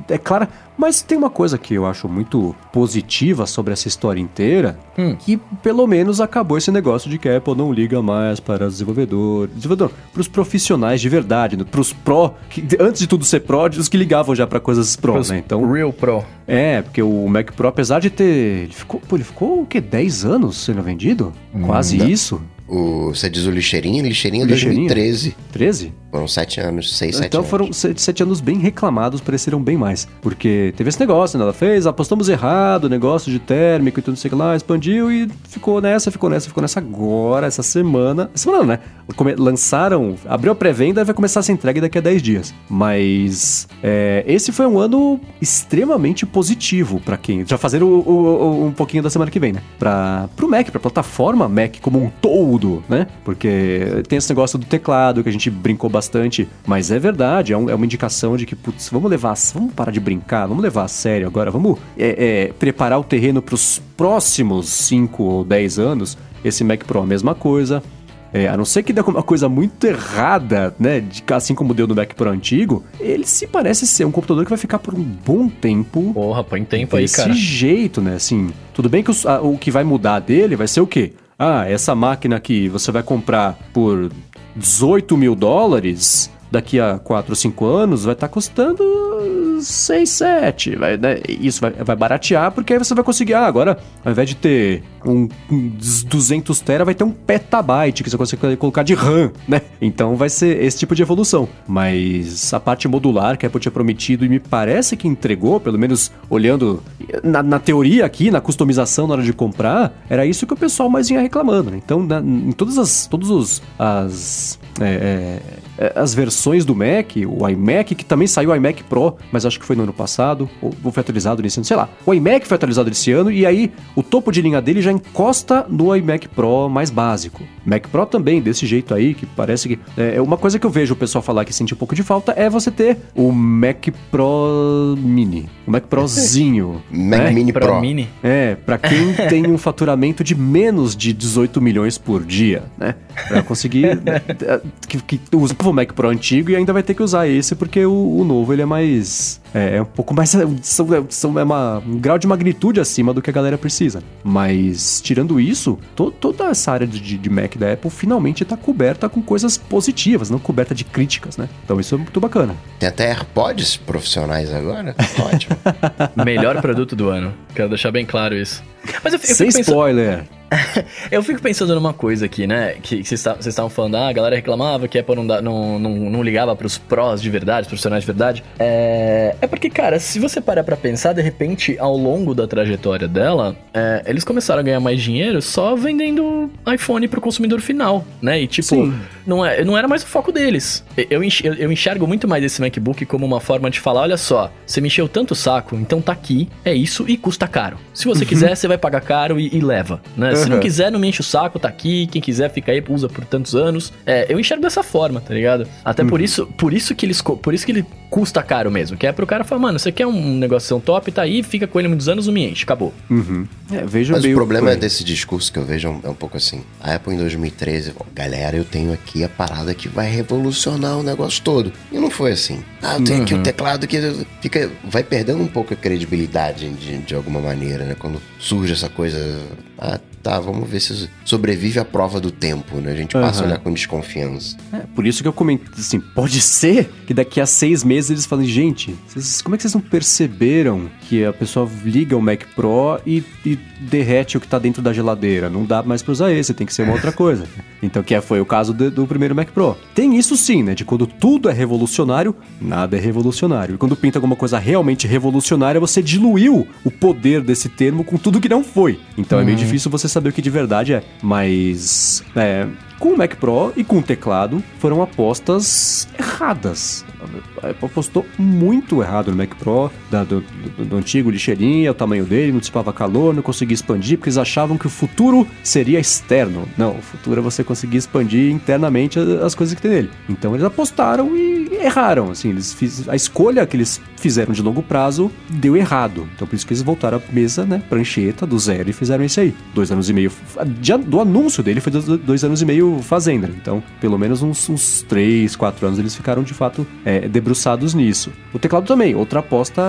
é claro, mas tem uma coisa que eu acho muito positiva sobre essa história inteira, hum. que pelo menos acabou esse negócio de que a Apple não liga mais para os desenvolvedores, desenvolvedor, para os profissionais de verdade, para os pro, que, antes de tudo ser pro, os que ligavam já para coisas pro, né? Então, real pro. É, porque o Mac Pro, apesar de ter, ele ficou, pô, ele ficou o quê? 10 anos sendo vendido? Hum, Quase isso. O, você diz o Lixeirinho? Lixeirinho é 2013. 13? Foram sete anos, seis, sete então, anos. Então foram sete, sete, anos bem reclamados, pareceram bem mais. Porque teve esse negócio, né? Ela fez, apostamos errado, negócio de térmico e tudo, não sei o que lá, expandiu e ficou nessa, ficou nessa, ficou nessa agora, essa semana. Semana, né? Come, lançaram, abriu a pré-venda e vai começar a ser entregue daqui a 10 dias. Mas é, esse foi um ano extremamente positivo para quem. Já fazer o, o, o, um pouquinho da semana que vem, né? Pra, pro Mac, pra plataforma Mac como um todo tudo, né? Porque tem esse negócio do teclado que a gente brincou bastante, mas é verdade, é, um, é uma indicação de que, putz, vamos levar, vamos parar de brincar, vamos levar a sério agora, vamos é, é, preparar o terreno para os próximos 5 ou 10 anos. Esse Mac Pro, a mesma coisa. É, a não ser que dê alguma coisa muito errada, né? De, assim como deu no Mac Pro antigo, ele se parece ser um computador que vai ficar por um bom tempo. Porra, põe tempo aí, cara. Desse jeito, né? Assim, tudo bem que a, o que vai mudar dele vai ser o quê? Ah, essa máquina aqui você vai comprar por 18 mil dólares, daqui a 4 ou 5 anos vai estar tá custando 6, 7. Vai, né? Isso vai, vai baratear, porque aí você vai conseguir. Ah, agora, ao invés de ter um, um 200 tera, vai ter um petabyte que você consegue colocar de RAM, né? Então vai ser esse tipo de evolução. Mas a parte modular que a Apple tinha prometido e me parece que entregou, pelo menos olhando na, na teoria aqui, na customização na hora de comprar, era isso que o pessoal mais vinha reclamando, né? Então, na, em todas as. Todos os. As, é, é, as versões do Mac, o iMac, que também saiu o iMac Pro, mas acho que foi no ano passado, ou, foi atualizado nesse ano, sei lá. O iMac foi atualizado esse ano e aí o topo de linha dele já encosta no iMac Pro mais básico. Mac Pro também, desse jeito aí, que parece que. É, é uma coisa que eu vejo o pessoal falar que sente um pouco de falta é você ter o Mac Pro Mini. O Mac Prozinho. Mac né? Mini Pro. Pro Mini. É, pra quem tem um faturamento de menos de 18 milhões por dia, né? Pra conseguir. né, que, que usa o Mac Pro antigo e ainda vai ter que usar esse, porque o, o novo ele é mais. É, é um pouco mais. São, são, é uma, um grau de magnitude acima do que a galera precisa. Mas, tirando isso, to, toda essa área de, de Mac da Apple finalmente tá coberta com coisas positivas, não coberta de críticas, né? Então isso é muito bacana. Tem até AirPods profissionais agora. Ótimo. Melhor produto do ano. Quero deixar bem claro isso. Mas eu, eu Sem fico pensando, spoiler. eu fico pensando numa coisa aqui, né? Que vocês tá- estavam falando, ah, a galera reclamava que a Apple não, dá- não, não, não ligava pros prós de verdade, profissionais de verdade. É, é porque, cara, se você parar pra pensar, de repente, ao longo da trajetória dela, é, eles começaram a ganhar mais dinheiro só vendendo iPhone pro consumidor final, né? E tipo, Sim. não, é, não era mais o foco deles. Eu, eu, enxergo muito mais esse MacBook como uma forma de falar: olha só, você me encheu tanto o saco, então tá aqui, é isso e custa caro. Se você quiser, você vai pagar caro e, e leva, né? Se não Uhum. quiser, não me enche o saco, tá aqui. Quem quiser, fica aí, usa por tantos anos. É, eu enxergo dessa forma, tá ligado? Até por isso, por isso que eles, por isso que ele custa caro mesmo. Que é pro cara falar, mano, você quer um negócio tão top, tá aí, fica com ele muitos anos, não me enche, acabou. Uhum. É, vejo Mas o problema é desse discurso que eu vejo é um, é pouco assim. A Apple em 2013, ó, galera, eu tenho aqui a parada que vai revolucionar o negócio todo. E não foi assim. Ah, eu tenho aqui o teclado que fica, vai perdendo um pouco a credibilidade de, de alguma maneira, né? Quando surge essa coisa. Ah, tá, vamos ver se sobrevive à prova do tempo, né? A gente passa a Aham. olhar com desconfiança. É, por isso que eu comentei assim, pode ser que daqui a seis meses eles falem, gente, vocês- como é que vocês não perceberam que a pessoa liga o Mac Pro e, e derrete o que tá dentro da geladeira? Não dá mais pra usar esse, tem que ser uma outra coisa. Então, que é- foi o caso do, do primeiro Mac Pro. Tem isso sim, né? De quando tudo é revolucionário, nada é revolucionário. E quando pinta alguma coisa realmente revolucionária, você diluiu o poder desse termo com tudo que não foi. Então é meio difícil você saber o que de verdade é. Mas, é, com o Mac Pro e com o teclado foram apostas erradas. Apostou muito errado no Mac Pro, da- do, do- do antigo lixeirinha, o tamanho dele, não dissipava calor, não conseguia expandir, porque eles achavam que o futuro seria externo. Não, o futuro é você conseguir expandir internamente as coisas que tem nele. Então eles apostaram e erraram. Assim, eles fiz, a escolha que eles fizeram de longo prazo deu errado. Então por isso que eles voltaram à mesa, né, prancheta do zero e fizeram isso aí. Dois anos e meio. de- do anúncio dele foi dois, anos e meio fazendo. Então, pelo menos uns, uns três, quatro anos eles ficaram de fato é, debruçados nisso. O teclado também, outra aposta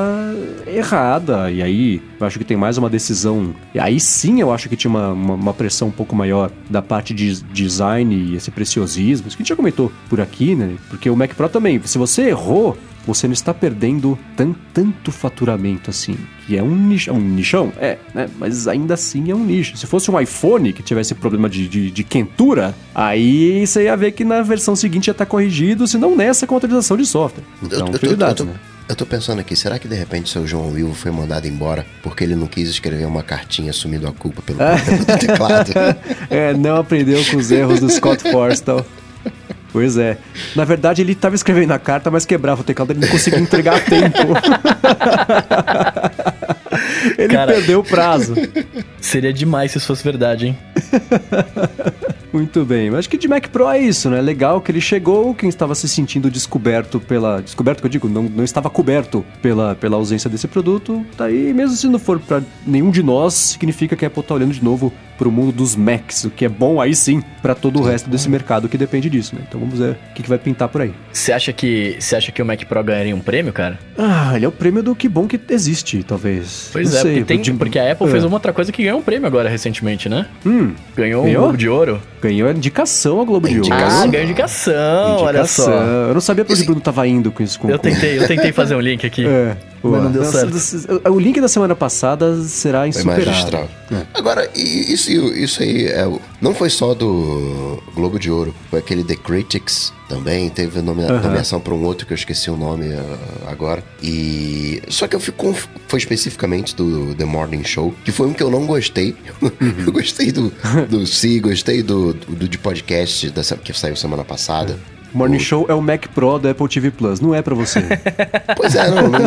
errada. E aí, eu acho que tem mais uma decisão. E aí sim eu acho que tinha uma, uma, uma pressão um pouco maior da parte de design e esse preciosismo. Isso que a gente já comentou por aqui, né? Porque o Mac Pro também, se você errou, você não está perdendo tan, tanto faturamento assim. Que é um nicho, um nichão? É, né? Mas ainda assim é um nicho. Se fosse um iPhone que tivesse problema de, de, de quentura, aí você ia ver que na versão seguinte ia estar corrigido, se não nessa com atualização de software. Então, eu, eu, tô, eu, prioridades, tô, né? eu tô pensando aqui, será que de repente seu João Will foi mandado embora porque ele não quis escrever uma cartinha assumindo a culpa pelo problema do teclado? É, não aprendeu com os erros do Scott Forstall. Pois é. Na verdade, ele estava escrevendo a carta, mas quebrava o teclado, ele não conseguia entregar a tempo. ele Cara. perdeu o prazo. Seria demais se isso fosse verdade, hein? Muito bem, mas acho que de Mac Pro é isso, né? Legal que ele chegou, quem estava se sentindo descoberto pela. Descoberto que eu digo, não, não estava coberto pela, pela ausência desse produto, tá aí, mesmo se não for para nenhum de nós, significa que a Apple tá olhando de novo pro mundo dos Macs, o que é bom aí sim para todo o resto desse mercado que depende disso, né? Então vamos ver o que, que vai pintar por aí. Você acha que você acha que o Mac Pro ganharia um prêmio, cara? Ah, ele é o prêmio do que bom que existe, talvez. Pois Não é, sei, porque, tem- de- porque a Apple É. fez uma outra coisa que ganhou um prêmio agora recentemente, né? Hum, Ganhou, Ganhou? um Globo de Ouro. ganhou a indicação ao Globo de Ouro. Ah, ganhou indicação, olha Indicação. só. Eu não sabia pra onde o Bruno tava indo com isso. Com, Eu tentei, eu tentei fazer um link aqui. É. Mas não deu certo. O link da semana passada será Foi insuperável. magistral. Agora, e isso, isso aí é, não foi só do Globo de Ouro, foi aquele The Critics também, teve nome, Aham. nomeação para um outro que eu esqueci o nome ah, agora. E só que eu fico foi especificamente do The Morning Show, que foi um que eu não gostei. Uhum. eu gostei do do Si, gostei do, do, do de podcast que saiu semana passada. Morning o... Show é o Mac Pro do Apple TV Plus, não é para você. pois é, não, não,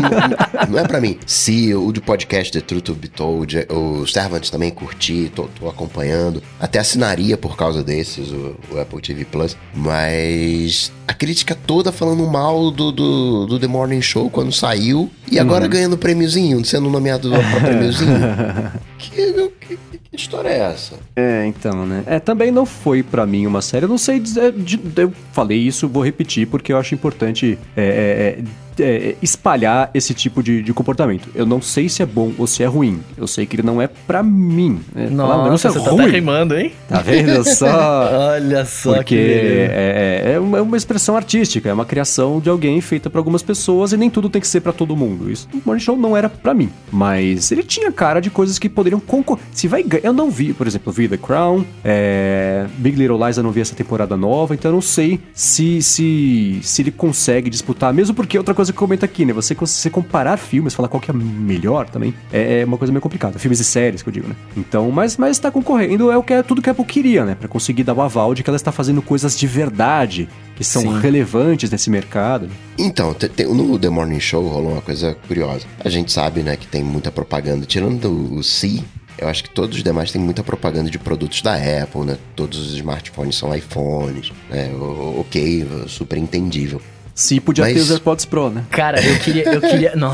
não é para mim. Se o de podcast The Truth to Be Told, o Servant também curti, tô, tô, acompanhando, até assinaria por causa desses o, o, Apple TV Plus, mas a crítica toda falando mal do, do, do The Morning Show quando saiu e agora uhum. ganhando prêmiozinho, sendo nomeado para prêmiozinho. que, que, que história é essa? É, então, né? É, também não foi para mim uma série. Eu não sei dizer. Eu falei isso, vou repetir, porque eu acho importante é, é, é é, espalhar esse tipo de, de, comportamento. Eu não sei se é bom ou se é ruim. Eu sei que ele não é pra mim. Né? Nossa, é você ruim. tá até rimando, hein? Tá vendo só? Olha só Porque é, é, é, uma, é, uma, expressão artística, é uma criação de alguém feita para algumas pessoas e nem tudo tem que ser para todo mundo. Isso o Morning Show não era para mim. Mas ele tinha cara de coisas que poderiam concorrer. Se vai Eu não vi, por exemplo, vi The Crown, é, Big Little Lies eu não vi essa temporada nova, então eu não sei se, se, se ele consegue disputar, mesmo porque outra coisa coisa que comenta aqui, né? Você, você comparar filmes, falar qual que é melhor também, é, é, uma coisa meio complicada. Filmes e séries, que eu digo, né? Então, mas, mas tá concorrendo, é o que é tudo que a Apple queria, né? Pra conseguir dar o aval de que ela está fazendo coisas de verdade, que são Sim. relevantes nesse mercado. Né? Então, tem, no The Morning Show rolou uma coisa curiosa. A gente sabe, né, que tem muita propaganda. Tirando o C, eu acho que todos os demais têm muita propaganda de produtos da Apple, né? Todos os smartphones são iPhones, né? Ok, super entendível. Se podia Mas... ter os AirPods Pro, né? Cara, eu queria. Eu queria. Não.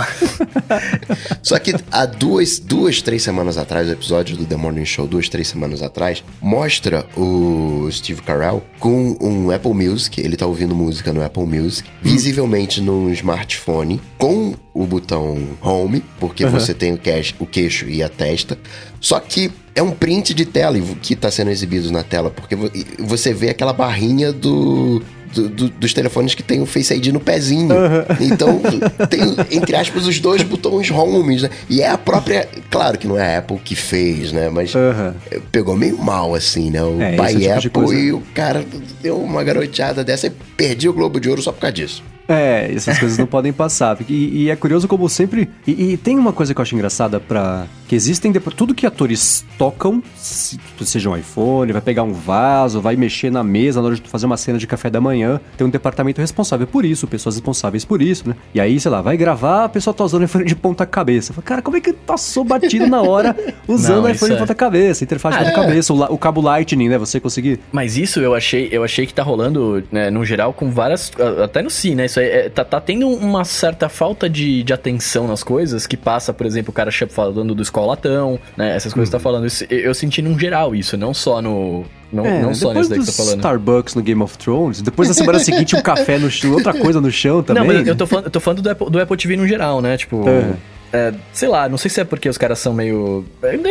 Só que há duas, duas, três semanas atrás, o episódio do The Morning Show, duas, três semanas atrás, mostra o Steve Carell com um Apple Music. Ele tá ouvindo música no Apple Music, hum. visivelmente num smartphone, com o botão Home, porque uhum. você tem o, queixo, o queixo e a testa. Só que é um print de tela que está sendo exibido na tela, porque você vê aquela barrinha do do, do, dos telefones que tem o Face ID no pezinho. Uhum. Então, tem, entre aspas, os dois botões homes, né? E é a própria. Claro que não é a Apple que fez, né? Mas uhum. pegou meio mal, assim, né? O é, pai tipo Apple e o cara deu uma garoteada dessa e perdi o Globo de Ouro só por causa disso. É, essas coisas não podem passar. E, e, é curioso como sempre. E, e, tem uma coisa que eu acho engraçada para que existem depois tudo que atores tocam, se, seja um iPhone, vai pegar um vaso, vai mexer na mesa na hora de fazer uma cena de café da manhã, tem um departamento responsável por isso, pessoas responsáveis por isso, né? E aí, sei lá, vai gravar, a pessoa tá usando o iPhone de ponta cabeça. Fala, cara, como é que passou batido na hora usando o iPhone é... de ponta cabeça, interface ah, de ponta é. cabeça, o, o, cabo Lightning, né? Você conseguir. Mas isso eu achei, eu achei que tá rolando, né, no geral, com várias. Até no Si, né? Isso é, tá, tá tendo uma certa falta de, de atenção nas coisas que passa, por exemplo, o cara falando do escolatão, né? Essas coisas que tá falando. Isso, eu senti num geral isso, não só no. Não, é, não só nisso daí que tá falando. Starbucks no Game of Thrones, depois na semana seguinte um café no chão, outra coisa no chão também. Não, mas eu tô falando, eu tô falando do, Apple, do Apple TV no geral, né? Tipo. É. É, sei lá, não sei se é porque os caras são meio.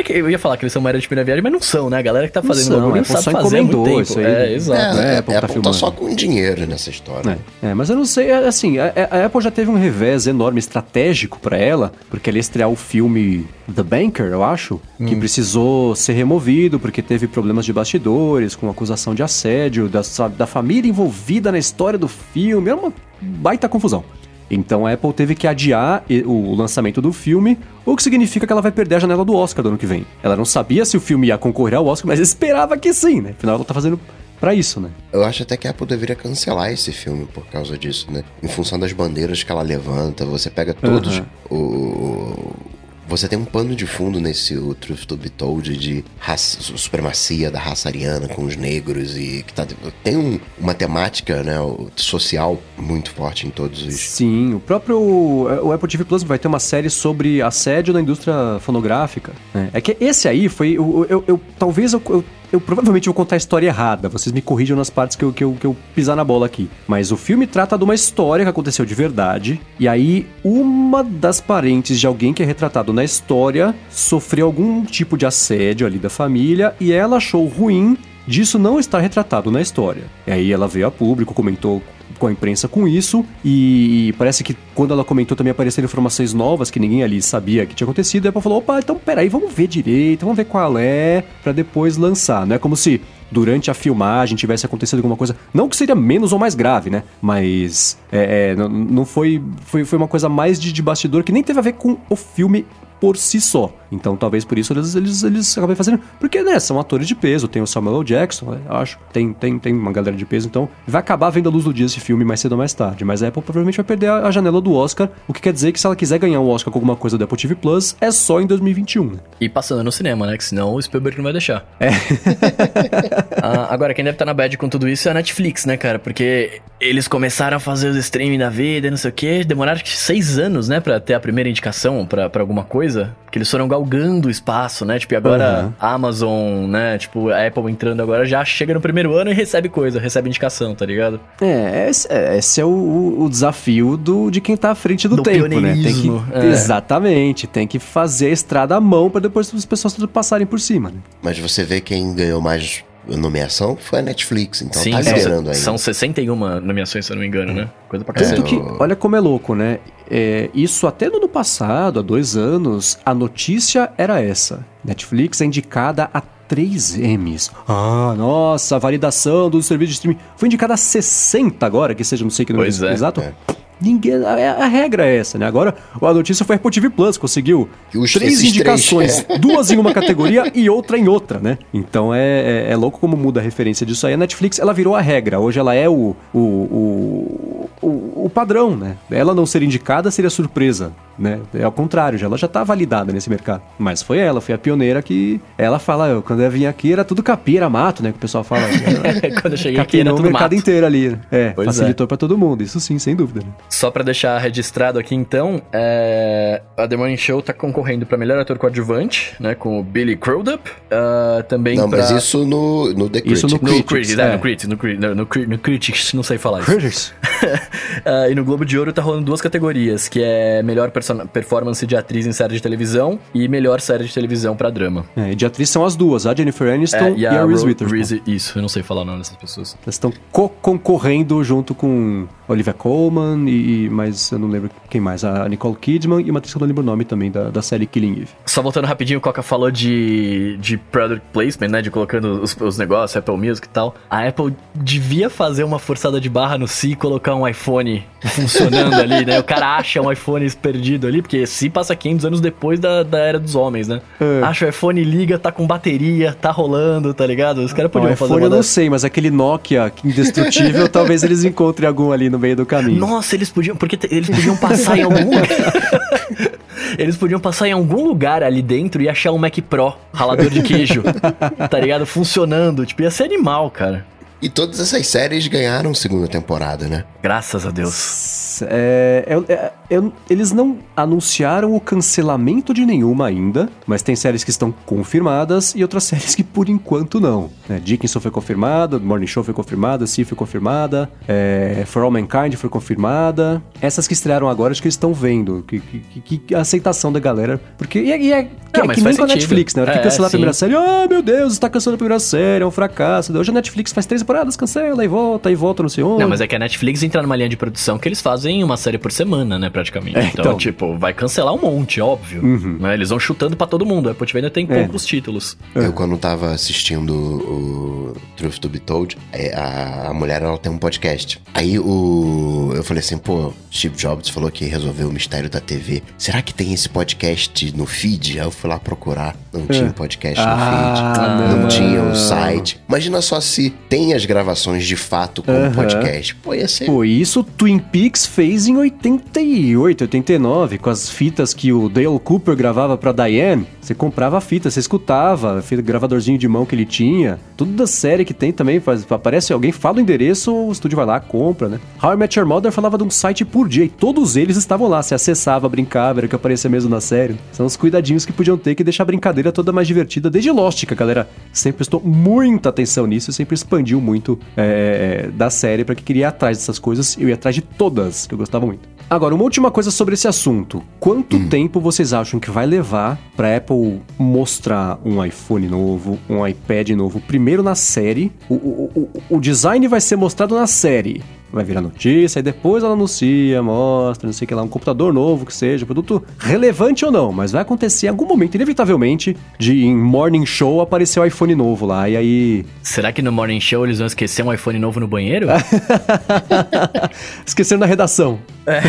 Eu ia falar que eles são uma era de primeira viagem, mas não são, né? A galera que tá fazendo o bagulho não sabe fazer muito tempo. Isso aí. É, exato. É, é, Apple, Apple tá, tá só com dinheiro nessa história. É, é mas eu não sei, é, assim, a, a, Apple já teve um revés enorme estratégico para ela, porque ela ia estrear o filme The Banker, eu acho, hum. que precisou ser removido porque teve problemas de bastidores, com acusação de assédio, da, da família envolvida na história do filme. Era uma baita confusão. Então a Apple teve que adiar o lançamento do filme, o que significa que ela vai perder a janela do Oscar do ano que vem. Ela não sabia se o filme ia concorrer ao Oscar, mas esperava que sim, né? Afinal, ela tá fazendo para isso, né? Eu acho até que a Apple deveria cancelar esse filme por causa disso, né? Em função das bandeiras que ela levanta, você pega todos uhum. o, você tem um pano de fundo nesse o Truth to Be Told de raça, supremacia da raça ariana com os negros e que tá, tem um, uma temática né, social muito forte em todos os. Sim, o próprio o Apple TV Plus vai ter uma série sobre assédio na indústria fonográfica. Né? É que esse aí foi. Eu, eu, eu talvez eu, eu eu provavelmente vou contar a história errada, vocês me corrijam nas partes que eu, que, eu, que eu pisar na bola aqui. Mas o filme trata de uma história que aconteceu de verdade, e aí uma das parentes de alguém que é retratado na história sofreu algum tipo de assédio ali da família, e ela achou ruim disso não estar retratado na história. E aí ela veio a público, comentou com a imprensa com isso, e, parece que quando ela comentou também apareceram informações novas que ninguém ali sabia que tinha acontecido, e a Apple falou, opa, então peraí, vamos ver direito, vamos ver qual é, para depois lançar. Não é como se durante a filmagem tivesse acontecido alguma coisa, não que seria menos ou mais grave, né? Mas é, é, não, não foi, foi, foi uma coisa mais de, de bastidor que nem teve a ver com o filme por si só. Então talvez por isso eles, eles, eles acabem fazendo. Porque, né, são atores de peso. Tem o Samuel L. Jackson, acho. Tem, tem, tem uma galera de peso. Então vai acabar vendo a luz do dia esse filme mais cedo ou mais tarde. Mas a Apple provavelmente vai perder a, a janela do Oscar. O que quer dizer que se ela quiser ganhar um Oscar com alguma coisa da Apple TV Plus, é só em 2021. Né? E passando no cinema, né? Que senão o Spielberg não vai deixar. É. ah, agora, quem deve estar na bad com tudo isso é a Netflix, né, cara? Porque eles começaram a fazer os streaming da vida, não sei o quê. Demoraram seis anos, né, pra ter a primeira indicação pra alguma coisa. Que eles foram galgando o espaço, né? Tipo, e agora uhum. a Amazon, né? Tipo, a Apple entrando agora já chega no primeiro ano e recebe coisa, recebe indicação, tá ligado? É, esse, é, esse é o, o, desafio do, de quem tá à frente do, do tempo, né? Tem que, é. Exatamente, tem que fazer a estrada à mão para depois as pessoas passarem por cima. Né? Mas você vê quem ganhou mais nomeação foi a Netflix, então Sim, tá esperando ainda. São 61 nomeações, se eu não me engano, né? Coisa pra caramba. que, olha como é louco, né? É, isso até no ano passado, há dois anos, a notícia era essa. Netflix é indicada a 3 M's. Ah, nossa, a validação do serviço de streaming foi indicada a 60 agora, que seja, não sei que número é. exato. É. Ninguém, a, a, regra é essa, né? Agora, a notícia foi a Apple TV Plus, conseguiu Os, três indicações, três, é. duas em uma categoria e outra em outra, né? Então é, é, é, louco como muda a referência disso aí. A Netflix, ela virou a regra. Hoje ela é o, o, o, o, o padrão, né? Ela não ser indicada seria surpresa né? É ao contrário, ela já está validada nesse mercado. Mas foi ela, foi a pioneira que ela fala, quando eu vim aqui era tudo capim, era mato, né? Que o pessoal fala. quando eu cheguei aqui era tudo o mercado mato. inteiro ali. Né? É, pois facilitou é. para todo mundo, isso sim, sem dúvida. Né? Só para deixar registrado aqui então, é... a The Morning Show tá concorrendo para melhor ator coadjuvante, né? Com o Billy Crudup. Uh, também Não, pra... mas isso no, no The Critics. Isso no Critics, no Critics, é. é. no Critics, no, no, no, no, Critics, não sei falar Critics. uh, e no Globo de Ouro tá rolando duas categorias, que é melhor performance de atriz em série de televisão e melhor série de televisão para drama. É, de atriz são as duas, a Jennifer Aniston é, e, a, a Reese Witherspoon. Isso, eu não sei falar o nome dessas pessoas. Elas estão co concorrendo junto com Olivia Colman e, mas eu não lembro quem mais, a Nicole Kidman e uma atriz que eu não lembro o nome também da, da série Killing Eve. Só voltando rapidinho, o Coca falou de, de product placement, né, de colocando os, os negócios, Apple Music e tal. A Apple devia fazer uma forçada de barra no Si e colocar um iPhone funcionando ali, né? O cara acha um iPhone perdido ali, porque Si passa 500 anos depois da, da era dos homens, né? É. Acha o iPhone, liga, tá com bateria, tá rolando, tá ligado? Os caras podiam fazer iPhone eu não sei, mas aquele Nokia indestrutível, talvez eles encontrem algum ali no no meio do caminho. Nossa, eles podiam. Porque eles podiam passar em algum lugar. Eles podiam passar em algum lugar ali dentro e achar um Mac Pro, ralador de queijo, tá ligado? Funcionando. Tipo, ia ser animal, cara. E todas essas séries ganharam segunda temporada, né? Graças a Deus. É, é, é, é, eles não anunciaram o cancelamento de nenhuma ainda, mas tem séries que estão confirmadas e outras séries que por enquanto não. Né? Dickinson foi confirmada, Morning Show foi confirmada, Sea foi confirmada, é, For All Mankind foi confirmada. Essas que estrearam agora, acho que eles estão vendo que, que, que, a aceitação da galera. Porque e, e é, não, é que nem com a Netflix, né? Na hora que cancelar a primeira série, ah, oh, meu Deus, está cancelando a primeira série, é um fracasso. Hoje a Netflix faz três temporadas, cancela e volta, e volta, não sei onde. Não, mas é que a Netflix entra numa linha de produção que eles fazem uma série por semana, né, praticamente. É, então, então, tipo, vai cancelar um monte, óbvio. Uhum. Né? Eles vão chutando para todo mundo. A Apple TV ainda tem é. poucos títulos. Eu, quando tava assistindo o Truth to Be Told, é, a, a mulher, ela tem um podcast. Aí o... Eu falei assim, pô, Steve Jobs falou que resolveu o mistério da TV. Será que tem esse podcast no feed? Aí eu fui lá procurar. Não tinha é. podcast no ah, feed. Não. não tinha o site. Imagina só se tem as gravações de fato com o podcast. Pô, ia ser. Pô, isso Twin Peaks fez em 88, 89, com as fitas que o Dale Cooper gravava pra Diane. Você comprava a fita, você escutava, gravadorzinho de mão que ele tinha. Tudo da série que tem também, faz, aparece alguém, fala o endereço, o estúdio vai lá, compra, né? How I Met Your Mother falava de um site por dia e todos eles estavam lá. Você acessava, brincava, era o que aparecia mesmo na série. São os cuidadinhos que podiam ter que deixar a brincadeira toda mais divertida. Desde Lost, que a galera sempre prestou muita atenção nisso e sempre expandiu muito é, da série para que queria ir atrás dessas coisas. Eu ia atrás de todas, que eu gostava muito. Agora, uma última coisa sobre esse assunto. Quanto hum. tempo vocês acham que vai levar para Apple mostrar um iPhone novo, um iPad novo, primeiro na série? O, o, o, o design vai ser mostrado na série vai virar notícia, e depois ela anuncia, mostra, não sei o que lá, um computador novo que seja, produto relevante ou não, mas vai acontecer em algum momento, inevitavelmente, de em Morning Show aparecer o um iPhone novo lá, e aí... Será que no Morning Show eles vão esquecer um iPhone novo no banheiro? Esqueceram na redação. É.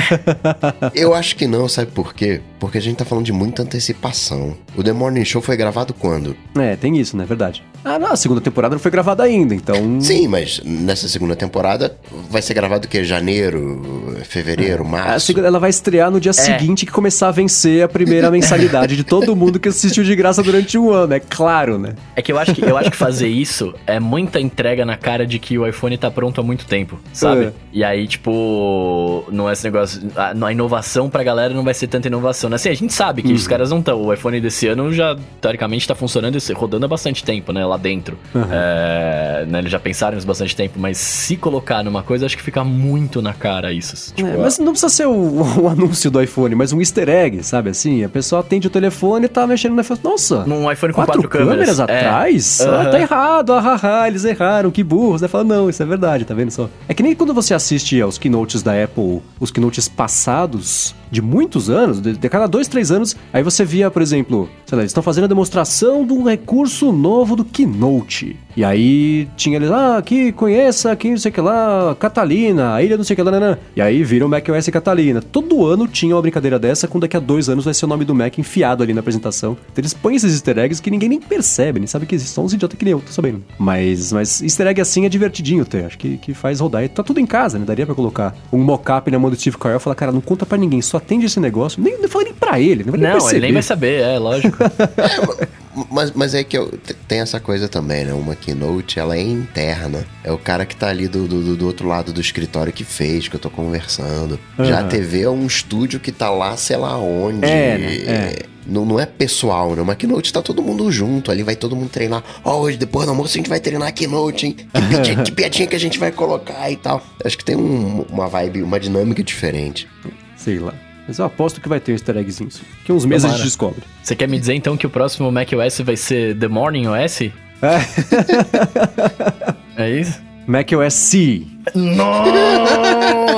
Eu acho que não, sabe por quê? Porque a gente tá falando de muita antecipação. O The Morning Show foi gravado quando? É, tem isso, né? Verdade. Ah, não, a segunda temporada não foi gravada ainda, então. Sim, mas nessa segunda temporada vai ser gravado o quê? Janeiro, fevereiro, março? A segunda, ela vai estrear no dia seguinte que começar a vencer a primeira mensalidade de todo mundo que assistiu de graça durante um ano, é claro, né? É que eu acho que, eu acho que fazer isso é muita entrega na cara de que o iPhone tá pronto há muito tempo, sabe? É. E aí, tipo, não é esse negócio. A, a inovação pra galera não vai ser tanta inovação. Né? Assim, a gente sabe que os caras não estão. O iPhone desse ano já, teoricamente, tá funcionando e rodando há bastante tempo, né? Lá dentro. É, né, eles já pensaram nisso bastante tempo, mas se colocar numa coisa, acho que fica muito na cara isso. Tipo, É, mas não precisa ser o, o anúncio do iPhone, mas um easter egg, sabe assim? A pessoa atende o telefone e tá mexendo no iPhone. Nossa! Num iPhone com quatro, quatro câmeras. câmeras, É. atrás? Ah, Aham. tá errado, ah, ah, ah, eles erraram, que burros. Você fala, não, isso é verdade, tá vendo só? É que nem quando você assiste aos keynotes da Apple, os keynotes passados, de muitos anos, de, de cada dois, três anos, aí você via, por exemplo, sei lá, eles estão fazendo a demonstração de um recurso novo do Keynote. E aí tinha eles, ah, aqui conheça, aqui não sei o que lá, Catalina, a ilha não sei o que lá, nanã. E aí viram macOS Catalina. Todo ano tinha uma brincadeira dessa, com daqui a dois anos vai ser o nome do Mac enfiado ali na apresentação. Então eles põem esses easter eggs que ninguém nem percebe, nem sabe que existem. Só uns idiotas que nem eu, tô sabendo. Mas, mas easter egg assim é divertidinho ter, acho que, que faz rodar. E tá tudo em casa, né? Daria pra colocar um mockup na mão do Steve Carell e falar, cara, não conta pra ninguém, só atende esse negócio. Nem, nem pra ele, não vai nem Não, perceber. ele nem vai saber, é, lógico. Mas, mas é que eu, tem essa coisa também, né? Uma keynote, ela é interna. É o cara que tá ali do, do, do outro lado do escritório que fez, que eu tô conversando. Já a. TV é um estúdio que tá lá, sei lá onde. É, né? É. Não, não é pessoal, né? Uma keynote tá todo mundo junto. Ali vai todo mundo treinar. Ó, hoje, depois do almoço, a gente vai treinar a keynote, hein? Que, piadinha- que piadinha que a gente vai colocar e tal. Acho que tem um- uma vibe, uma dinâmica diferente. Sei lá. Mas eu aposto que vai ter easter eggzinho. sim. Que uns meses a gente descobre. Você quer me dizer então que o próximo macOS vai ser The Morning OS? É isso? macOS C. Nossa!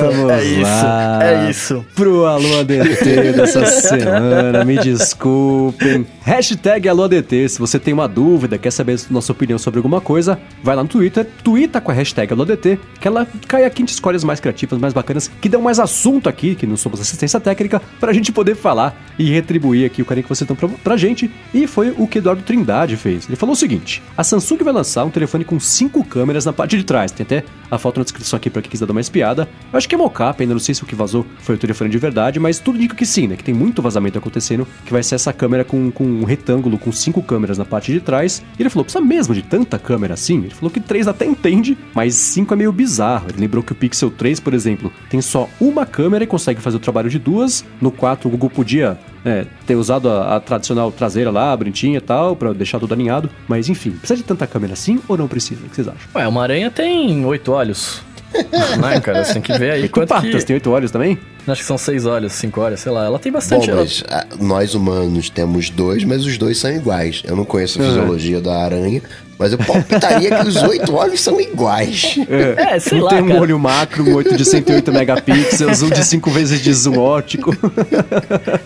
Vamos é isso, lá. é isso. Pro Alô ADT dessa semana, me desculpem. Hashtag Alô ADT, se você tem uma dúvida, quer saber nossa opinião sobre alguma coisa, vai lá no Twitter, twitta com a hashtag Alô ADT, que ela cai aqui, a gente escolhe as mais criativas, mais bacanas, que dão mais assunto aqui, que não somos assistência técnica, pra gente poder falar e retribuir aqui o carinho que vocês estão pra, pra gente. E foi o que Eduardo Trindade fez. Ele falou o seguinte: a Samsung vai lançar um telefone com cinco câmeras na parte de trás. Tem até a foto na descrição aqui pra quem quiser dar uma espiada. Eu acho que é mocap, ainda não sei se o que vazou foi o telefone de verdade, mas tudo indica que sim, né? Que tem muito vazamento acontecendo, que vai ser essa câmera com, com um retângulo com cinco câmeras na parte de trás. E ele falou: precisa mesmo de tanta câmera assim? Ele falou que três até entende, mas cinco é meio bizarro. Ele lembrou que o Pixel 3, por exemplo, tem só uma câmera e consegue fazer o trabalho de duas. No 4, o Google podia é, ter usado a, a tradicional traseira lá, a brintinha e tal, pra deixar tudo alinhado. Mas enfim, precisa de tanta câmera assim ou não precisa? O que vocês acham? Ué, uma aranha tem oito olhos. Não, cara, você tem que ver aí E quanto patas, que... tem oito olhos também? Acho que são seis olhos, cinco olhos, sei lá. Ela tem Bom, bastante... ela- mas ah, nós humanos temos dois, mas os dois são iguais. Eu não conheço a Uhum. fisiologia da aranha, mas eu palpitaria que os oito olhos são iguais. É, sei um lá, tem um cara. olho macro, um 8 de 108 megapixels, um de 5 vezes de zoom óptico.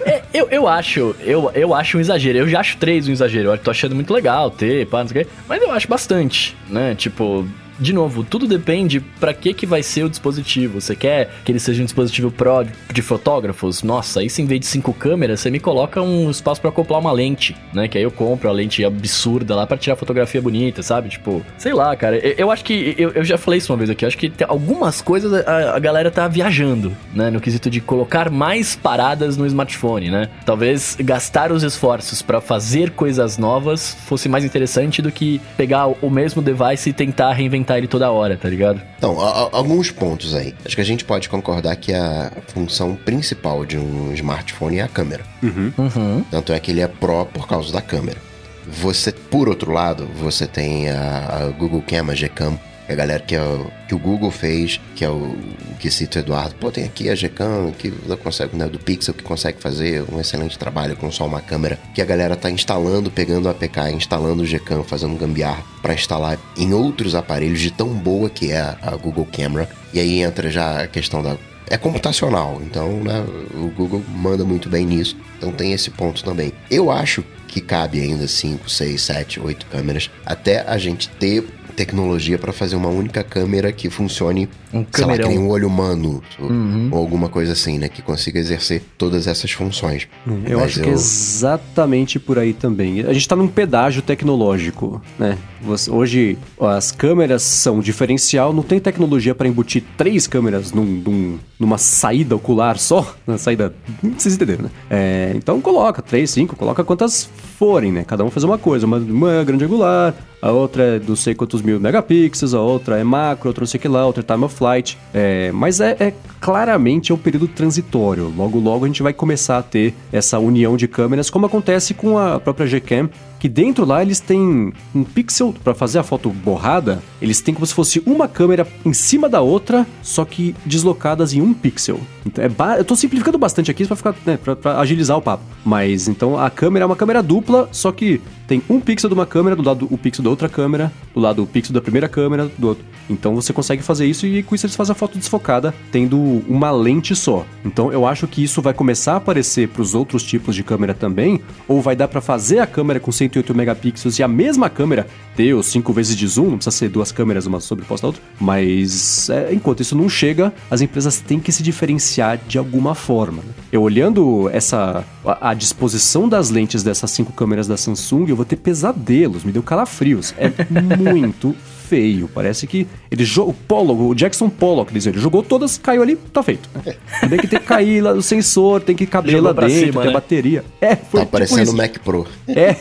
É, eu, eu acho, eu, eu acho um exagero. Eu já acho três um exagero. Eu tô achando muito legal ter, pá, não sei o quê. Mas eu acho bastante, né? Tipo, de novo, tudo depende pra que que vai ser o dispositivo. Você quer que ele seja um dispositivo pro de fotógrafos? Nossa, aí se em vez de cinco câmeras, você me coloca um espaço pra acoplar uma lente, né? Que aí eu compro a lente absurda lá pra tirar fotografia bonita, sabe? Tipo, sei lá, cara. Eu, eu acho que, eu, eu já falei isso uma vez aqui, eu acho que algumas coisas a, a galera tá viajando, né? No quesito de colocar mais paradas no smartphone, né? Talvez gastar os esforços pra fazer coisas novas fosse mais interessante do que pegar o mesmo device e tentar reinventar ele toda hora, tá ligado? Então, a- a- alguns pontos aí. Acho que a gente pode concordar que a função principal de um smartphone é a câmera. Uhum. Tanto é que ele é Pro por causa da câmera. Você, por outro lado, você tem a, a Google Cam, a Gcam, a galera que, é o, que o Google fez, que é o, o que cita o Eduardo. Pô, tem aqui a Gcam, que consegue, né, do Pixel, que consegue fazer um excelente trabalho com só uma câmera. Que a galera tá instalando, pegando o APK, instalando o Gcam, fazendo gambiarra para instalar em outros aparelhos de tão boa que é a, a Google Camera. E aí entra já a questão da é computacional, então né, o Google manda muito bem nisso. Então tem esse ponto também. Eu acho que cabe ainda 5, 6, 7, 8 câmeras até a gente ter tecnologia para fazer uma única câmera que funcione, Um sei lá, que nem um olho humano, ou- Uhum. ou alguma coisa assim, né? Que consiga exercer todas essas funções. Eu Mas acho que é exatamente por aí também. A gente tá num pedágio tecnológico, né? Você- hoje as câmeras são diferencial, não tem tecnologia para embutir três câmeras num, num- numa saída ocular só, na saída, vocês entenderam, né? É, então coloca três, cinco, coloca quantas forem, né? Cada um faz uma coisa, uma, uma é grande angular, a outra é não sei quantos mil megapixels, a outra é macro, outra não sei o que lá, outra é time of flight. É, mas é, é claramente é um período transitório. Logo, logo a gente vai começar a ter essa união de câmeras, como acontece com a própria Gcam, que dentro lá eles têm um pixel para fazer a foto borrada, eles têm como se fosse uma câmera em cima da outra, só que deslocadas em um pixel. Então é ba- eu tô simplificando bastante aqui para ficar, né, pra agilizar o papo. Mas então a câmera é uma câmera dupla, só que tem um pixel de uma câmera, do lado o pixel da outra câmera, do lado o pixel da primeira câmera, do outro. Então você consegue fazer isso e com isso eles fazem a foto desfocada, tendo uma lente só. Então eu acho que isso vai começar a aparecer para os outros tipos de câmera também, ou vai dar para fazer a câmera com 108 megapixels e a mesma câmera ter os 5 vezes de zoom, não precisa ser duas câmeras uma sobreposta à outra, mas é, enquanto isso não chega, as empresas têm que se diferenciar de alguma forma. né? Eu olhando essa a, a disposição das lentes dessas cinco câmeras da Samsung, eu vou ter pesadelos, me deu calafrios. É muito feio. Parece que ele jogou. O Pollock, o Jackson Pollock, diz ele, jogou todas, caiu ali, tá feito. Tem que ter que cair lá no sensor, tem que caber lá dentro, cima, tem né? bateria. É, foi Tá tipo parecendo o Mac Pro. É.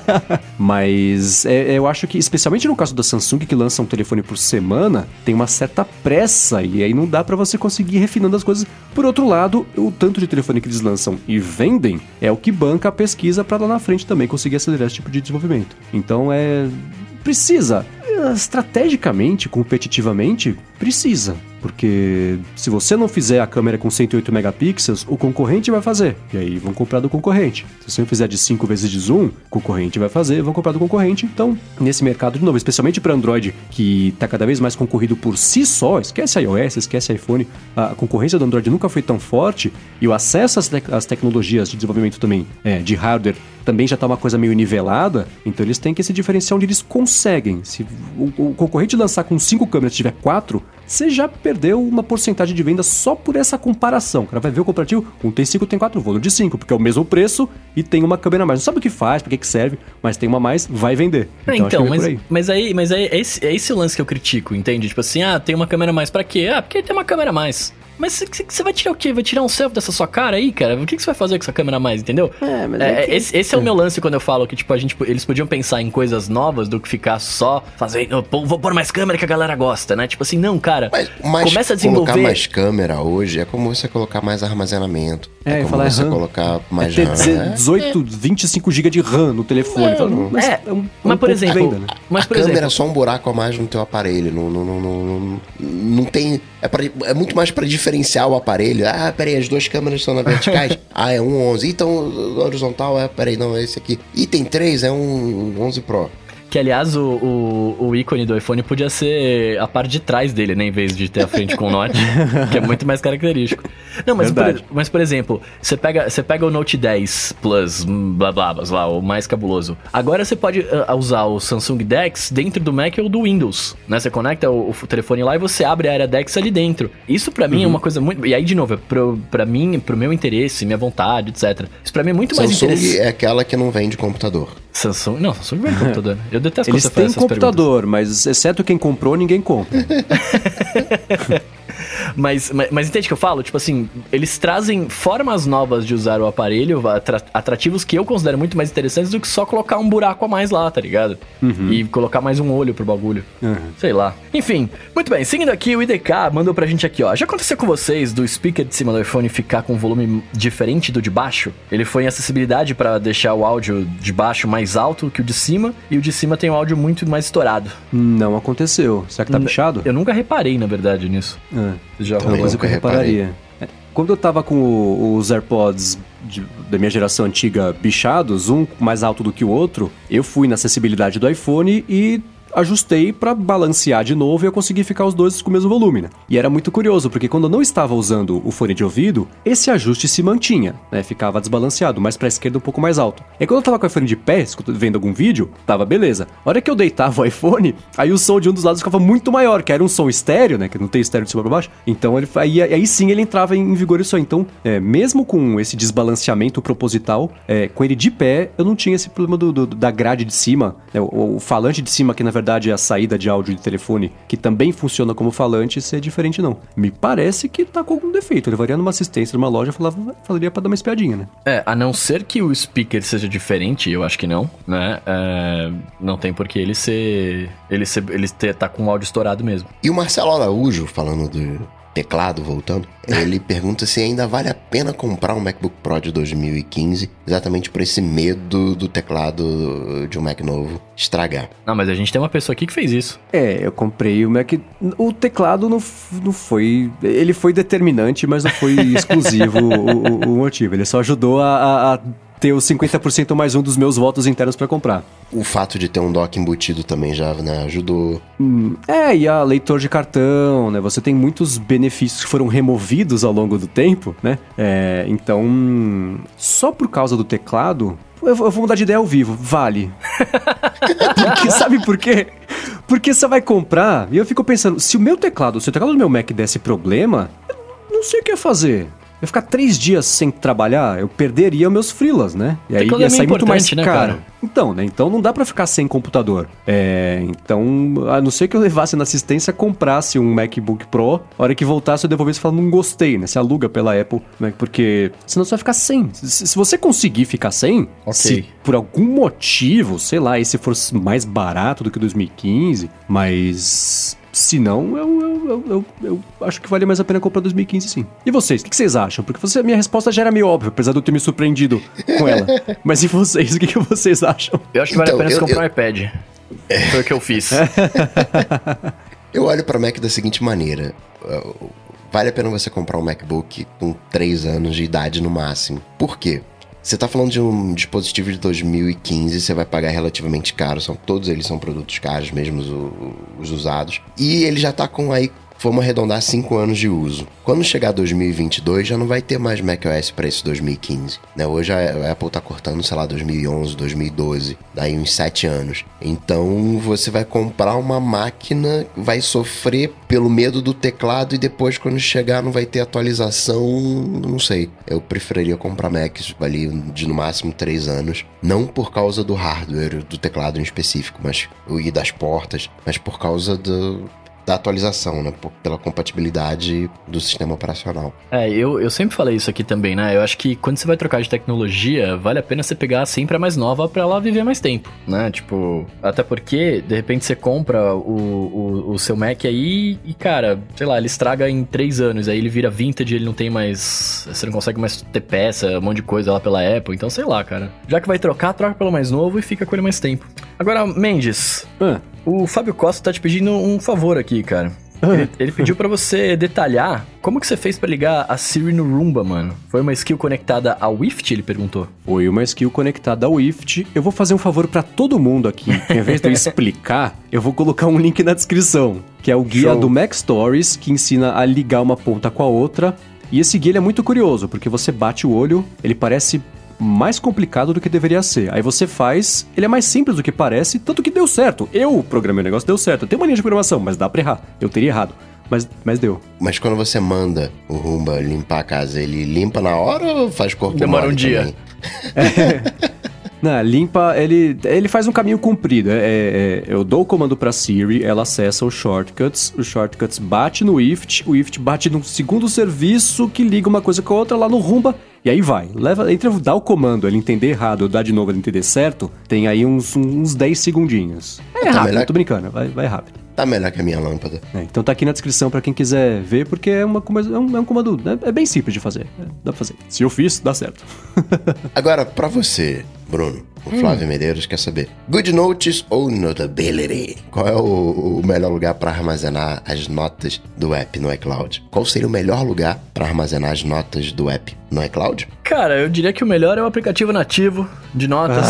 Mas é, eu acho que, especialmente no caso da Samsung, que lança um telefone por semana, tem uma certa pressa e aí não dá pra você conseguir ir refinando as coisas. Por outro lado, o tanto de telefone que eles lançam e vendem é o que banca a pesquisa pra lá na frente também conseguir acelerar esse tipo de desenvolvimento. Então é. Precisa. Estrategicamente, competitivamente, precisa. Porque se você não fizer a câmera com 108 megapixels, o concorrente vai fazer. E aí vão comprar do concorrente. Se você fizer de 5 vezes de zoom, o concorrente vai fazer, vão comprar do concorrente. Então, nesse mercado, de novo, especialmente para Android, que está cada vez mais concorrido por si só, esquece iOS, esquece iPhone, a concorrência do Android nunca foi tão forte e o acesso às, tec- às tecnologias de desenvolvimento também, é, de hardware, também já tá uma coisa meio nivelada, então eles têm que se diferenciar onde eles conseguem. Se o, o concorrente lançar com cinco câmeras e tiver quatro, você já perdeu uma porcentagem de venda só por essa comparação. O cara vai ver o comparativo, um tem cinco, tem quatro, vou no de cinco, porque é o mesmo preço e tem uma câmera a mais. Não sabe o que faz, pra que serve, mas tem uma a mais, vai vender. É, Então, vem por mas, aí. mas aí, mas aí é, esse, é esse lance que eu critico, entende? Tipo assim, ah, tem uma câmera a mais pra quê? Ah, porque tem uma câmera a mais. Mas você vai tirar o quê? Vai tirar um selfie dessa sua cara aí, cara? O que que você vai fazer com essa câmera a mais, entendeu? É, mas É, é que- esse, esse é o meu lance quando eu falo que, tipo, a gente, eles podiam pensar em coisas novas do que ficar só fazendo, pô, vou pôr mais câmera que a galera gosta, né? Tipo assim, não, cara, Mas, mas começa a colocar desenvolver... mais câmera hoje é como você colocar mais armazenamento. É, eu ia como falar, é você RAM. colocar É mais ter RAM. deze- É. 18, 25 GB de RAM no telefone. Fala, mas é, é um- é um mas por exemplo, venda, né? mas a por câmera exemplo, é só um buraco a mais no teu aparelho. Não, não, não, não, não, não tem. É, pra- é muito mais pra diferenciar o aparelho. Ah, peraí, as duas câmeras estão na verticais. ah, é um 11. Então, horizontal é. Peraí, não, é esse aqui. Item 3 é um 11 Pro. Que, aliás, o, o, o ícone do iPhone podia ser a parte de trás dele, né? Em vez de ter a frente com o Note, que é muito mais característico. Não, mas, por, mas por exemplo, você pega, você pega o Note 10 Plus, blá blá blá, lá, o mais cabuloso. Agora você pode ah, usar o Samsung Dex dentro do Mac ou do Windows, né? Você conecta o, o telefone lá e você abre a área Dex ali dentro. Isso pra mim é uma coisa muito... E aí, de novo, é pro, pra mim, pro meu interesse, minha vontade, etc. Isso pra mim é muito mais Samsung interessante. é aquela que não vende computador. Samsung... Não, Samsung vende computador. Eu detesto quando Eles você faz essas perguntas. computador, mas exceto quem comprou, ninguém compra. Mas, mas, mas entende o que eu falo? Tipo assim, eles trazem formas novas de usar o aparelho, atra- atrativos que eu considero muito mais interessantes do que só colocar um buraco a mais lá, tá ligado? E colocar mais um olho pro bagulho. Uhum. Sei lá. Enfim, muito bem. Seguindo aqui, o IDK mandou pra gente aqui, ó. Já aconteceu com vocês do speaker de cima do iPhone ficar com um volume diferente do de baixo? Ele foi em acessibilidade pra deixar o áudio de baixo mais alto que o de cima, e o de cima tem o áudio muito mais estourado. Não aconteceu. Será que tá N- pichado? Eu nunca reparei, na verdade, nisso. É. Você já É uma coisa que eu repararia. É, Quando eu tava com o- os AirPods de- da minha geração antiga bichados, um mais alto do que o outro, eu fui na acessibilidade do iPhone e ajustei para balancear de novo e eu consegui ficar os dois com o mesmo volume, né? E era muito curioso, porque quando eu não estava usando o fone de ouvido, esse ajuste se mantinha, né? Ficava desbalanceado, mais pra esquerda um pouco mais alto. E quando eu tava com o iPhone de pé, vendo algum vídeo, tava beleza. A hora que eu deitava o iPhone, aí o som de um dos lados ficava muito maior, que era um som estéreo, né? Que não tem estéreo de cima pra baixo. Então ele, aí, aí sim ele entrava em vigor isso aí. Então, é, mesmo com esse desbalanceamento proposital, é, com ele de pé, eu não tinha esse problema do, do da grade de cima, né? o, o, falante de cima, que na verdade é a saída de áudio de telefone, que também funciona como falante, ser diferente não. Me parece que tá com algum defeito. Eu levaria numa assistência numa loja, falava, falaria pra dar uma espiadinha, né? É, a não ser que o speaker seja diferente, eu acho que não, né? É, não tem por que ele ser. Ele, ser, ele ter, tá com o áudio estourado mesmo. E o Marcelo Araújo, falando do, teclado, voltando, ele pergunta se ainda vale a pena comprar um MacBook Pro de 2015, exatamente por esse medo do teclado de um Mac novo estragar. Não, mas a gente tem uma pessoa aqui que fez isso. É, eu comprei o Mac. O teclado não, não foi. Ele foi determinante, mas não foi exclusivo o, o, motivo. Ele só ajudou a, a ter os 50% mais um dos meus votos internos para comprar. O fato de ter um dock embutido também já né, ajudou. Hum, é, e a leitor de cartão, né? Você tem muitos benefícios que foram removidos ao longo do tempo, né? É, então, só por causa do teclado, eu vou mudar de ideia ao vivo. Vale. Porque, sabe por quê? Porque você vai comprar e eu fico pensando, se o meu teclado, se o teclado do meu Mac desse problema, eu não sei o que fazer eu ficar três dias sem trabalhar, eu perderia meus frilas, né? E aí ia sair muito mais né, caro. Cara? Então, né? Então não dá para ficar sem computador. É, então, a não ser que eu levasse na assistência, comprasse um MacBook Pro, a hora que voltasse eu devolvesse e falasse, não gostei, né? Se aluga pela Apple, né? Porque senão você vai ficar sem. Se, se você conseguir ficar sem, okay. se por algum motivo, sei lá, esse for mais barato do que 2015, mas se não, eu, eu, eu, eu, acho que vale mais a pena comprar 2015 sim. E vocês, o que, vocês acham? Porque você, a minha resposta já era meio óbvia, apesar de eu ter me surpreendido com ela. Mas e vocês, o que, que vocês acham? Eu acho que vale então, a pena comprar um iPad. Foi o que eu fiz. eu olho para Mac da seguinte maneira. Vale a pena você comprar um MacBook com 3 anos de idade no máximo. Por quê? Você está falando de um dispositivo de 2015, você vai pagar relativamente caro, são, todos eles são produtos caros, mesmo os, os usados. E ele já está com aí vamos arredondar 5 anos de uso. Quando chegar 2022, já não vai ter mais macOS para esse 2015. Né? Hoje a Apple está cortando, sei lá, 2011, 2012, daí uns 7 anos. Então você vai comprar uma máquina, vai sofrer pelo medo do teclado e depois, quando chegar, não vai ter atualização. Não sei. Eu preferiria comprar Macs ali de no máximo 3 anos. Não por causa do hardware, do teclado em específico, mas e das portas, mas por causa do da atualização, né? Pela compatibilidade do sistema operacional. É, eu, eu sempre falei isso aqui também, né? Eu acho que quando você vai trocar de tecnologia, vale a pena você pegar sempre a mais nova para ela viver mais tempo, né? Tipo, até porque, de repente, você compra o, o, o, seu Mac aí e, cara, sei lá, ele estraga em três anos, aí ele vira vintage, ele não tem mais. Você não consegue mais ter peça, um monte de coisa lá pela Apple, então sei lá, cara. Já que vai trocar, troca pelo mais novo e fica com ele mais tempo. Agora, Mendes. Ah. O Fábio Costa tá te pedindo um favor aqui, cara. Ele, ele pediu para você detalhar como que você fez para ligar a Siri no Roomba, mano. Foi uma skill conectada ao Wift, ele perguntou? Foi uma skill conectada ao Wift. Eu vou fazer um favor para todo mundo aqui. Em vez de eu explicar, eu vou colocar um link na descrição, que é o guia Show. do Mac Stories, que ensina a ligar uma ponta com a outra. E esse guia é muito curioso, porque você bate o olho, ele parece mais complicado do que deveria ser. Aí você faz, ele é mais simples do que parece, tanto que deu certo. Eu programei o negócio, deu certo. Eu tenho uma linha de programação, mas dá pra errar. Eu teria errado. Mas, mas deu. Mas quando você manda o Rumba limpar a casa, ele limpa na hora ou faz corpo Demora um dia. É. Não, limpa, ele, ele faz um caminho comprido. É, é, é eu dou o comando para Siri, ela acessa os shortcuts, os shortcuts bate no IFT, o IFT bate num segundo serviço que liga uma coisa com a outra lá no Rumba e aí vai. Leva, entre dar o comando, ele entender errado ou dar de novo ele entender certo, tem aí uns, uns 10 segundinhos. É tá rápido, melhor... tô brincando, vai, vai rápido. Tá melhor que a minha lâmpada. É, então tá aqui na descrição para quem quiser ver, porque é, uma, é, um, é um comando. É, é, bem simples de fazer. É, dá pra fazer. Se eu fiz, dá certo. Agora, para você, Bruno, o Flávio Medeiros quer saber: Good Notes ou Notability? Qual é o, o melhor lugar para armazenar as notas do app no iCloud? Qual seria o melhor lugar para armazenar as notas do app no iCloud? Cara, eu diria que o melhor é o aplicativo nativo de notas.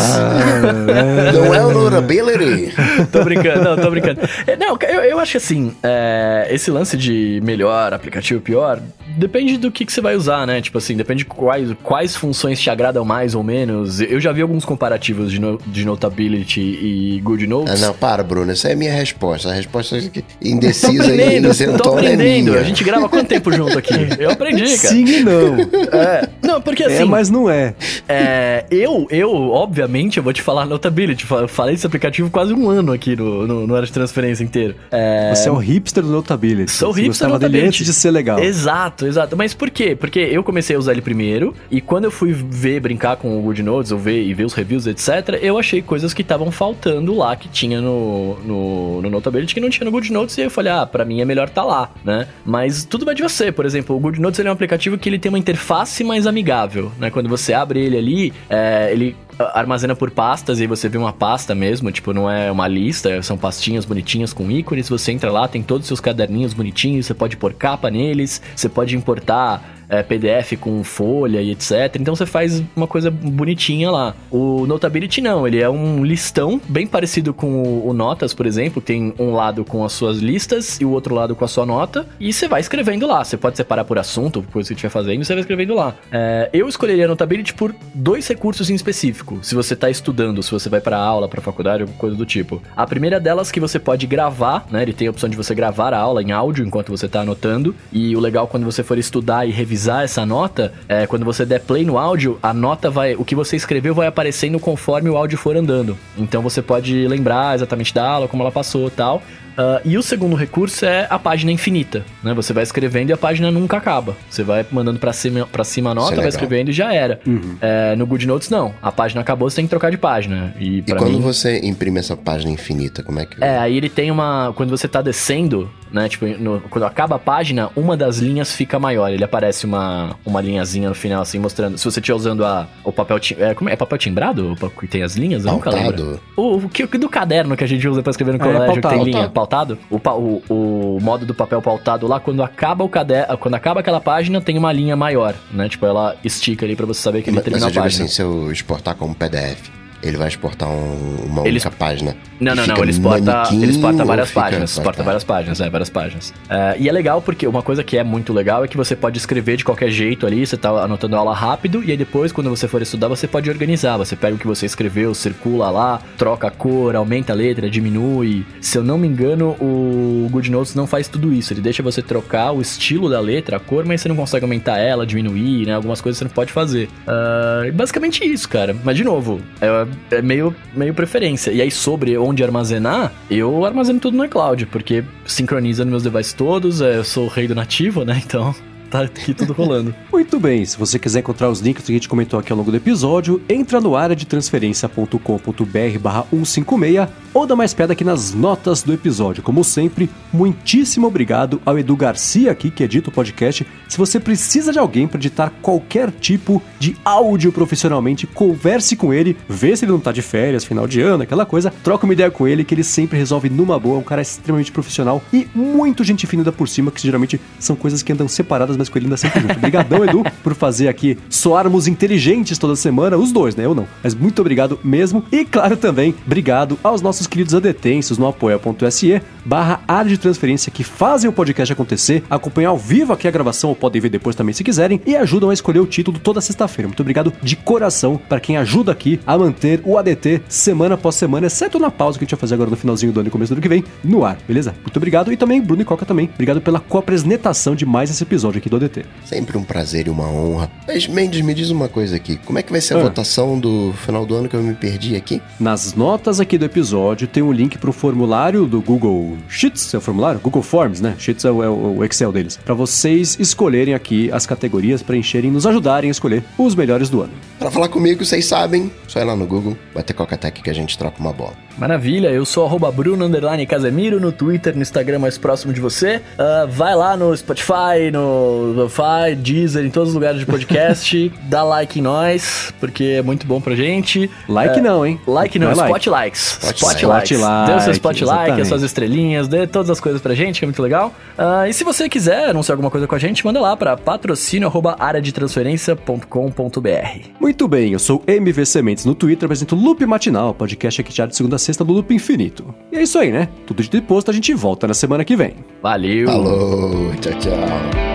Não é o Notability? tô brincando, não, tô brincando. É, Não, eu, eu acho que assim, é, esse lance de melhor, aplicativo pior, depende do que, que você vai usar, né? Tipo assim, depende de quais, quais funções te agradam mais ou menos. Eu já vi alguns comparativos de, no- de Notability e Good Ah, Notes. não, para, Bruno. Essa é a minha resposta. A resposta é Tô indecisa e tô isentona é aprendendo. minha. A gente grava quanto tempo junto aqui? Eu aprendi, cara. Sim e não. É. Não, porque assim. é, mas não é. É, eu, eu, obviamente, eu vou te falar Notability. Eu falei desse aplicativo quase um ano aqui no, no, no área de transferência inteiro. É, Você é o hipster do Notability. Sou Você hipster gostava dele Notability. antes de ser legal. Exato, exato. Mas por quê? Porque eu comecei a usar ele primeiro e quando eu fui ver, brincar com o Good Notes, ou ver e ver os reviews, etc., eu achei coisas que estavam faltando lá que tinha no, no, no Notability que não tinha no Good Notes e eu falei, ah, pra mim é melhor tá lá, né? Mas tudo vai de você. Por exemplo, o Good Notes ele é um aplicativo que ele tem uma interface mais amigável, né? Quando você abre ele ali, é, ele armazena por pastas e aí você vê uma pasta mesmo, tipo, não é uma lista, são pastinhas bonitinhas com ícones, você entra lá, tem todos os seus caderninhos bonitinhos, você pode pôr capa neles, você pode importar é, PDF com folha e etc. Então você faz uma coisa bonitinha lá. O Notability não, ele é um listão bem parecido com o, Notas, por exemplo. Tem um lado com as suas listas e o outro lado com a sua nota. E você vai escrevendo lá. Você pode separar por assunto, por coisa que estiver fazendo, você vai escrevendo lá. É, eu escolheria Notability por dois recursos em específico. Se você está estudando, se você vai para aula, para faculdade, alguma coisa do tipo. A primeira delas que você pode gravar, né? Ele tem a opção de você gravar a aula em áudio enquanto você está anotando. E o legal quando você for estudar e revisar essa nota, é quando você der play no áudio, a nota vai, o que você escreveu vai aparecendo conforme o áudio for andando. Então você pode lembrar exatamente da aula, como ela passou, tal. Ah, e o segundo recurso é a página infinita, né? Você vai escrevendo e a página nunca acaba. Você vai mandando pra cima, pra cima a nota, é vai escrevendo e já era. É, no Good Notes, não. A página acabou, você tem que trocar de página. E, E quando mim, você imprime essa página infinita, como é que. é, aí ele tem uma. Quando você tá descendo, né? Tipo, no- quando acaba a página, uma das linhas fica maior. Ele aparece uma, uma linhazinha no final, assim, mostrando. Se você estiver usando a, o papel. tim- É, como é? É papel timbrado? O que tem as linhas? Eu nunca lembro. O, o que, o que do caderno que a gente usa pra escrever no É, colégio, que pautado. tem linha, pautado? O, pa- o, o modo do papel pautado lá, quando acaba o caderno, quando acaba aquela página, tem uma linha maior, né? Tipo, ela estica ali pra você saber que ele Mas, mas terminou eu a digo página. assim, se eu exportar como PDF, ele vai exportar um- uma Ele única página. Não, não, fica não, ele exporta, ele exporta várias fica- páginas, exporta várias páginas, é, várias páginas. É, e é legal porque uma coisa que é muito legal é que você pode escrever de qualquer jeito ali, você tá anotando a aula rápido, e aí depois, quando você for estudar, você pode organizar. Você pega o que você escreveu, circula lá, troca a cor, aumenta a letra, diminui. Se eu não me engano, o Good Notes não faz tudo isso. Ele deixa você trocar o estilo da letra, a cor, mas você não consegue aumentar ela, diminuir, né? Algumas coisas você não pode fazer. Ah, basicamente isso, cara. Mas, de novo, é, é meio, meio preferência. E aí, sobre onde armazenar, eu armazeno tudo no iCloud, porque sincroniza nos meus devices todos, é, eu sou o rei do nativo, né? Então, tá aqui tudo rolando. Muito bem, se você quiser encontrar os links que a gente comentou aqui ao longo do episódio, entra no área de transferência.com.br barra 156 ou dá mais pedra aqui nas notas do episódio. Como sempre, muitíssimo obrigado ao Edu Garcia aqui, que edita o podcast. Se você precisa de alguém para editar qualquer tipo de áudio profissionalmente, converse com ele, vê se ele não tá de férias, final de ano, aquela coisa, troca uma ideia com ele que ele sempre resolve numa boa, é um cara extremamente profissional e muito gente fina por cima, que geralmente são coisas que andam separadas, mas ainda sempre junto. Obrigadão, Edu, por fazer aqui soarmos inteligentes toda semana, os dois, né? Eu não. Mas muito obrigado mesmo. E claro também, obrigado aos nossos queridos adetensos no apoia.se barra área de transferência que fazem o podcast acontecer, acompanhar ao vivo aqui a gravação ou podem ver depois também se quiserem e ajudam a escolher o título toda sexta-feira. Muito obrigado de coração para quem ajuda aqui a manter o ADT semana após semana, exceto na pausa que a gente vai fazer agora no finalzinho do ano e começo do ano que vem, no ar, beleza? Muito obrigado e também Bruno e Coca também. Obrigado pela co-apresentação de mais esse episódio aqui do ADT. Sempre um prazer e uma honra. Mas, Mendes, me diz uma coisa aqui. Como é que vai ser a Ah. votação do final do ano que eu me perdi aqui? Nas notas aqui do episódio tem um link para o formulário do Google Sheets, é o formulário? Google Forms, né? Sheets é o, é o Excel deles. Para vocês escolherem aqui as categorias, preencherem, nos ajudarem a escolher os melhores do ano. Pra falar comigo, vocês sabem, só ir lá no Google, bater Coca-Tech que a gente troca uma bola. Maravilha, eu sou arroba Bruno underline Casemiro no Twitter, no Instagram mais próximo de você. Ah, vai lá no Spotify, no Spotify, Deezer, em todos os lugares de podcast. Dá like em nós, porque é muito bom pra gente. Like É, não, hein? Like não, Não é like. spot likes. Spot Spot like. likes. Spot Dê o seu like, spot like, as suas estrelinhas, dê todas as coisas pra gente, que é muito legal. Ah, e se você quiser anunciar alguma coisa com a gente, manda lá pra patrocínio.areadetransferência.com.br. Muito bem, eu sou MV Sementes no Twitter, apresento Loop Matinal, podcast aqui já de segunda a sexta do Loop Infinito. E é isso aí, né? Tudo de posto, a gente volta na semana que vem. Valeu! Falou, tchau, tchau.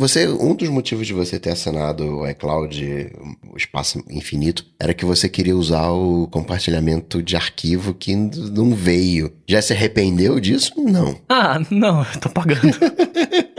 Você, um dos motivos de você ter assinado o iCloud, o espaço infinito, era que você queria usar o compartilhamento de arquivo que não veio. Já se arrependeu disso? Não. Ah, não, eu tô pagando.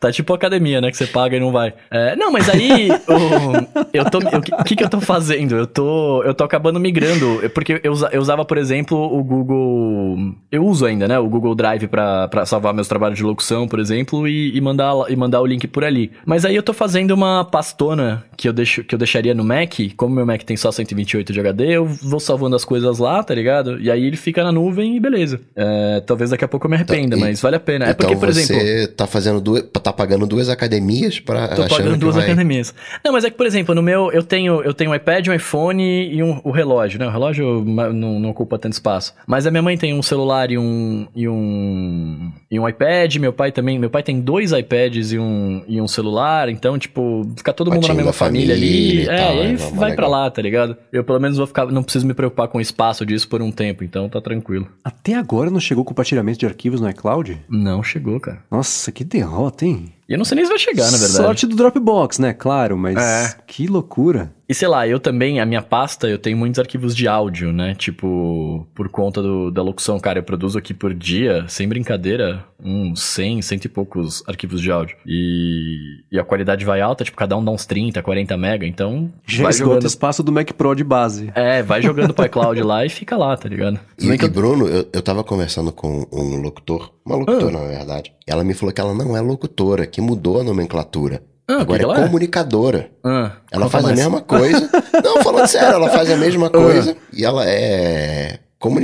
tá tipo academia, né? Que você paga e não vai. É, não, mas aí o, eu tô. O que, que eu tô fazendo? Eu tô. Eu tô acabando migrando. Porque eu, eu usava, por exemplo, o Google. Eu uso ainda, né? O Google Drive pra, pra salvar meus trabalhos de locução, por exemplo, e, e mandar, e mandar o link por ali. Mas aí eu tô fazendo uma pastona que eu, deixo, que eu deixaria no Mac. Como meu Mac tem só 128 de HD, eu vou salvando as coisas lá, tá ligado? E aí ele fica na nuvem e beleza. É, talvez daqui a pouco eu me arrependa, Então, mas vale a pena. É então porque, por você exemplo. tá fazendo duas, tá pagando duas academias para Tô pagando duas academias. Não, mas é que, por exemplo, no meu, eu tenho, eu tenho um iPad, um iPhone e um, o relógio, né? O relógio não, não ocupa tanto espaço. Mas a minha mãe tem um celular e um, e um, e um iPad, meu pai também, meu pai tem dois iPads e um, e um celular, então, tipo, fica todo mundo na mesma família, ali. família e É, tal, e aí é, mó vai pra legal. lá, tá ligado? Eu pelo menos vou ficar, não preciso me preocupar com o espaço disso por um tempo, então tá tranquilo. Até agora não chegou o compartilhamento de arquivos no iCloud? Não chegou, cara. Nossa, que derrota, hein? E eu não sei nem se vai chegar, na verdade. Sorte do Dropbox, né? Claro, mas É. que loucura. E sei lá, eu também, a minha pasta, eu tenho muitos arquivos de áudio, né? Tipo, por conta do- da locução, cara, eu produzo aqui por dia, sem brincadeira, uns 100, cento e poucos arquivos de áudio. E, e a qualidade vai alta, tipo, cada um dá uns 30, 40 mega, então Já vai jogando... espaço do Mac Pro de base. É, vai jogando pro iCloud lá e fica lá, tá ligado? E, que e Bruno, eu, eu tava conversando com um locutor, uma locutora, na verdade. Ela me falou que ela não é locutora, que mudou a nomenclatura. Ah, Agora que que é ela é? comunicadora. Ah, Ela faz mais. a mesma coisa. não, falando sério, ela faz a mesma coisa. e ela é.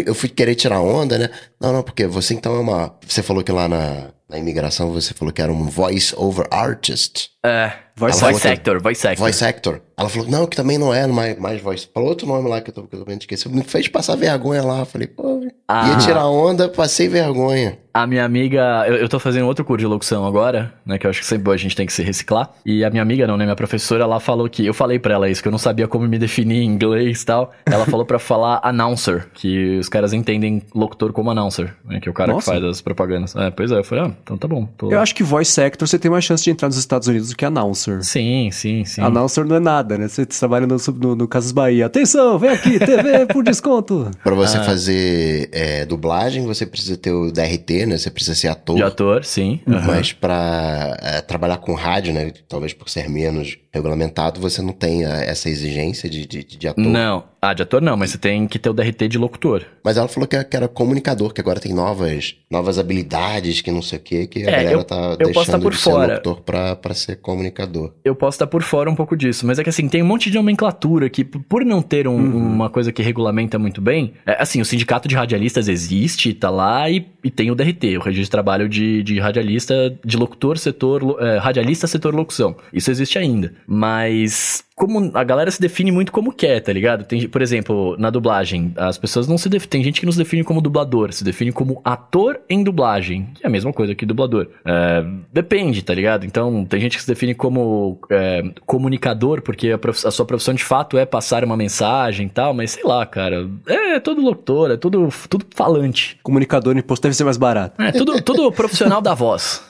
Eu fui querer tirar onda, né? Não, não, porque você então é uma. Você falou que lá na, na imigração você falou que era um voice over artist. É, Voice voice, actor. actor, voice actor. Voice actor. Ela falou, não, que também não é mais, mais voice. Falou outro nome lá que eu tô, que eu tô vendo esqueci. Me fez passar vergonha lá. Falei, pô, Ah. ia tirar onda, passei vergonha. A minha amiga, eu, eu tô fazendo outro curso de locução agora, né? Que eu acho que sempre a gente tem que se reciclar. E a minha amiga, não, né? Minha professora, ela falou que. Eu falei pra ela isso, que eu não sabia como me definir em inglês e tal. Ela falou pra falar announcer, que os caras entendem locutor como announcer, né? Que é o cara Nossa. que faz as propagandas. É, pois é, eu falei, ah, então tá bom. tô- Eu acho que voice actor você tem mais chance de entrar nos Estados Unidos do que announcer. Sim, sim, sim. Announcer não é nada, né? Você trabalha no, no, no Casas Bahia. Atenção, vem aqui, TV por desconto. Pra Ah. você fazer é, dublagem, você precisa ter o DRT, né? Você precisa ser ator. De ator, sim. aham. Mas pra é, trabalhar com rádio, né? Talvez por ser menos regulamentado, você não tenha essa exigência de, de, de ator. Não. Ah, de ator não, mas você tem que ter o DRT de locutor. Mas ela falou que era, comunicador, que agora tem novas, novas habilidades, que não sei o quê, que a É, galera eu- tá eu deixando tá de fora. ser locutor pra, pra ser comunicador. eu posso estar por fora um pouco disso, mas é que assim, tem um monte de nomenclatura que, por não ter um- uma coisa que regulamenta muito bem, é, assim, o sindicato de radialistas existe, tá lá, e, e tem o DRT, o registro de trabalho de, de radialista, de locutor, setor, é, radialista, setor locução. Isso existe ainda. Mas como a galera se define muito como quer, tá ligado? Tem, por exemplo, na dublagem, as pessoas não se definem. Tem gente que não se define como dublador, se define como ator em dublagem, que é a mesma coisa que dublador. É, depende, tá ligado? Então, tem gente que se define como é, comunicador, porque a, prof- a sua profissão de fato é passar uma mensagem e tal, mas sei lá, cara. É tudo locutor, é tudo, tudo falante. Comunicador no imposto deve ser mais barato. É tudo, tudo profissional da voz.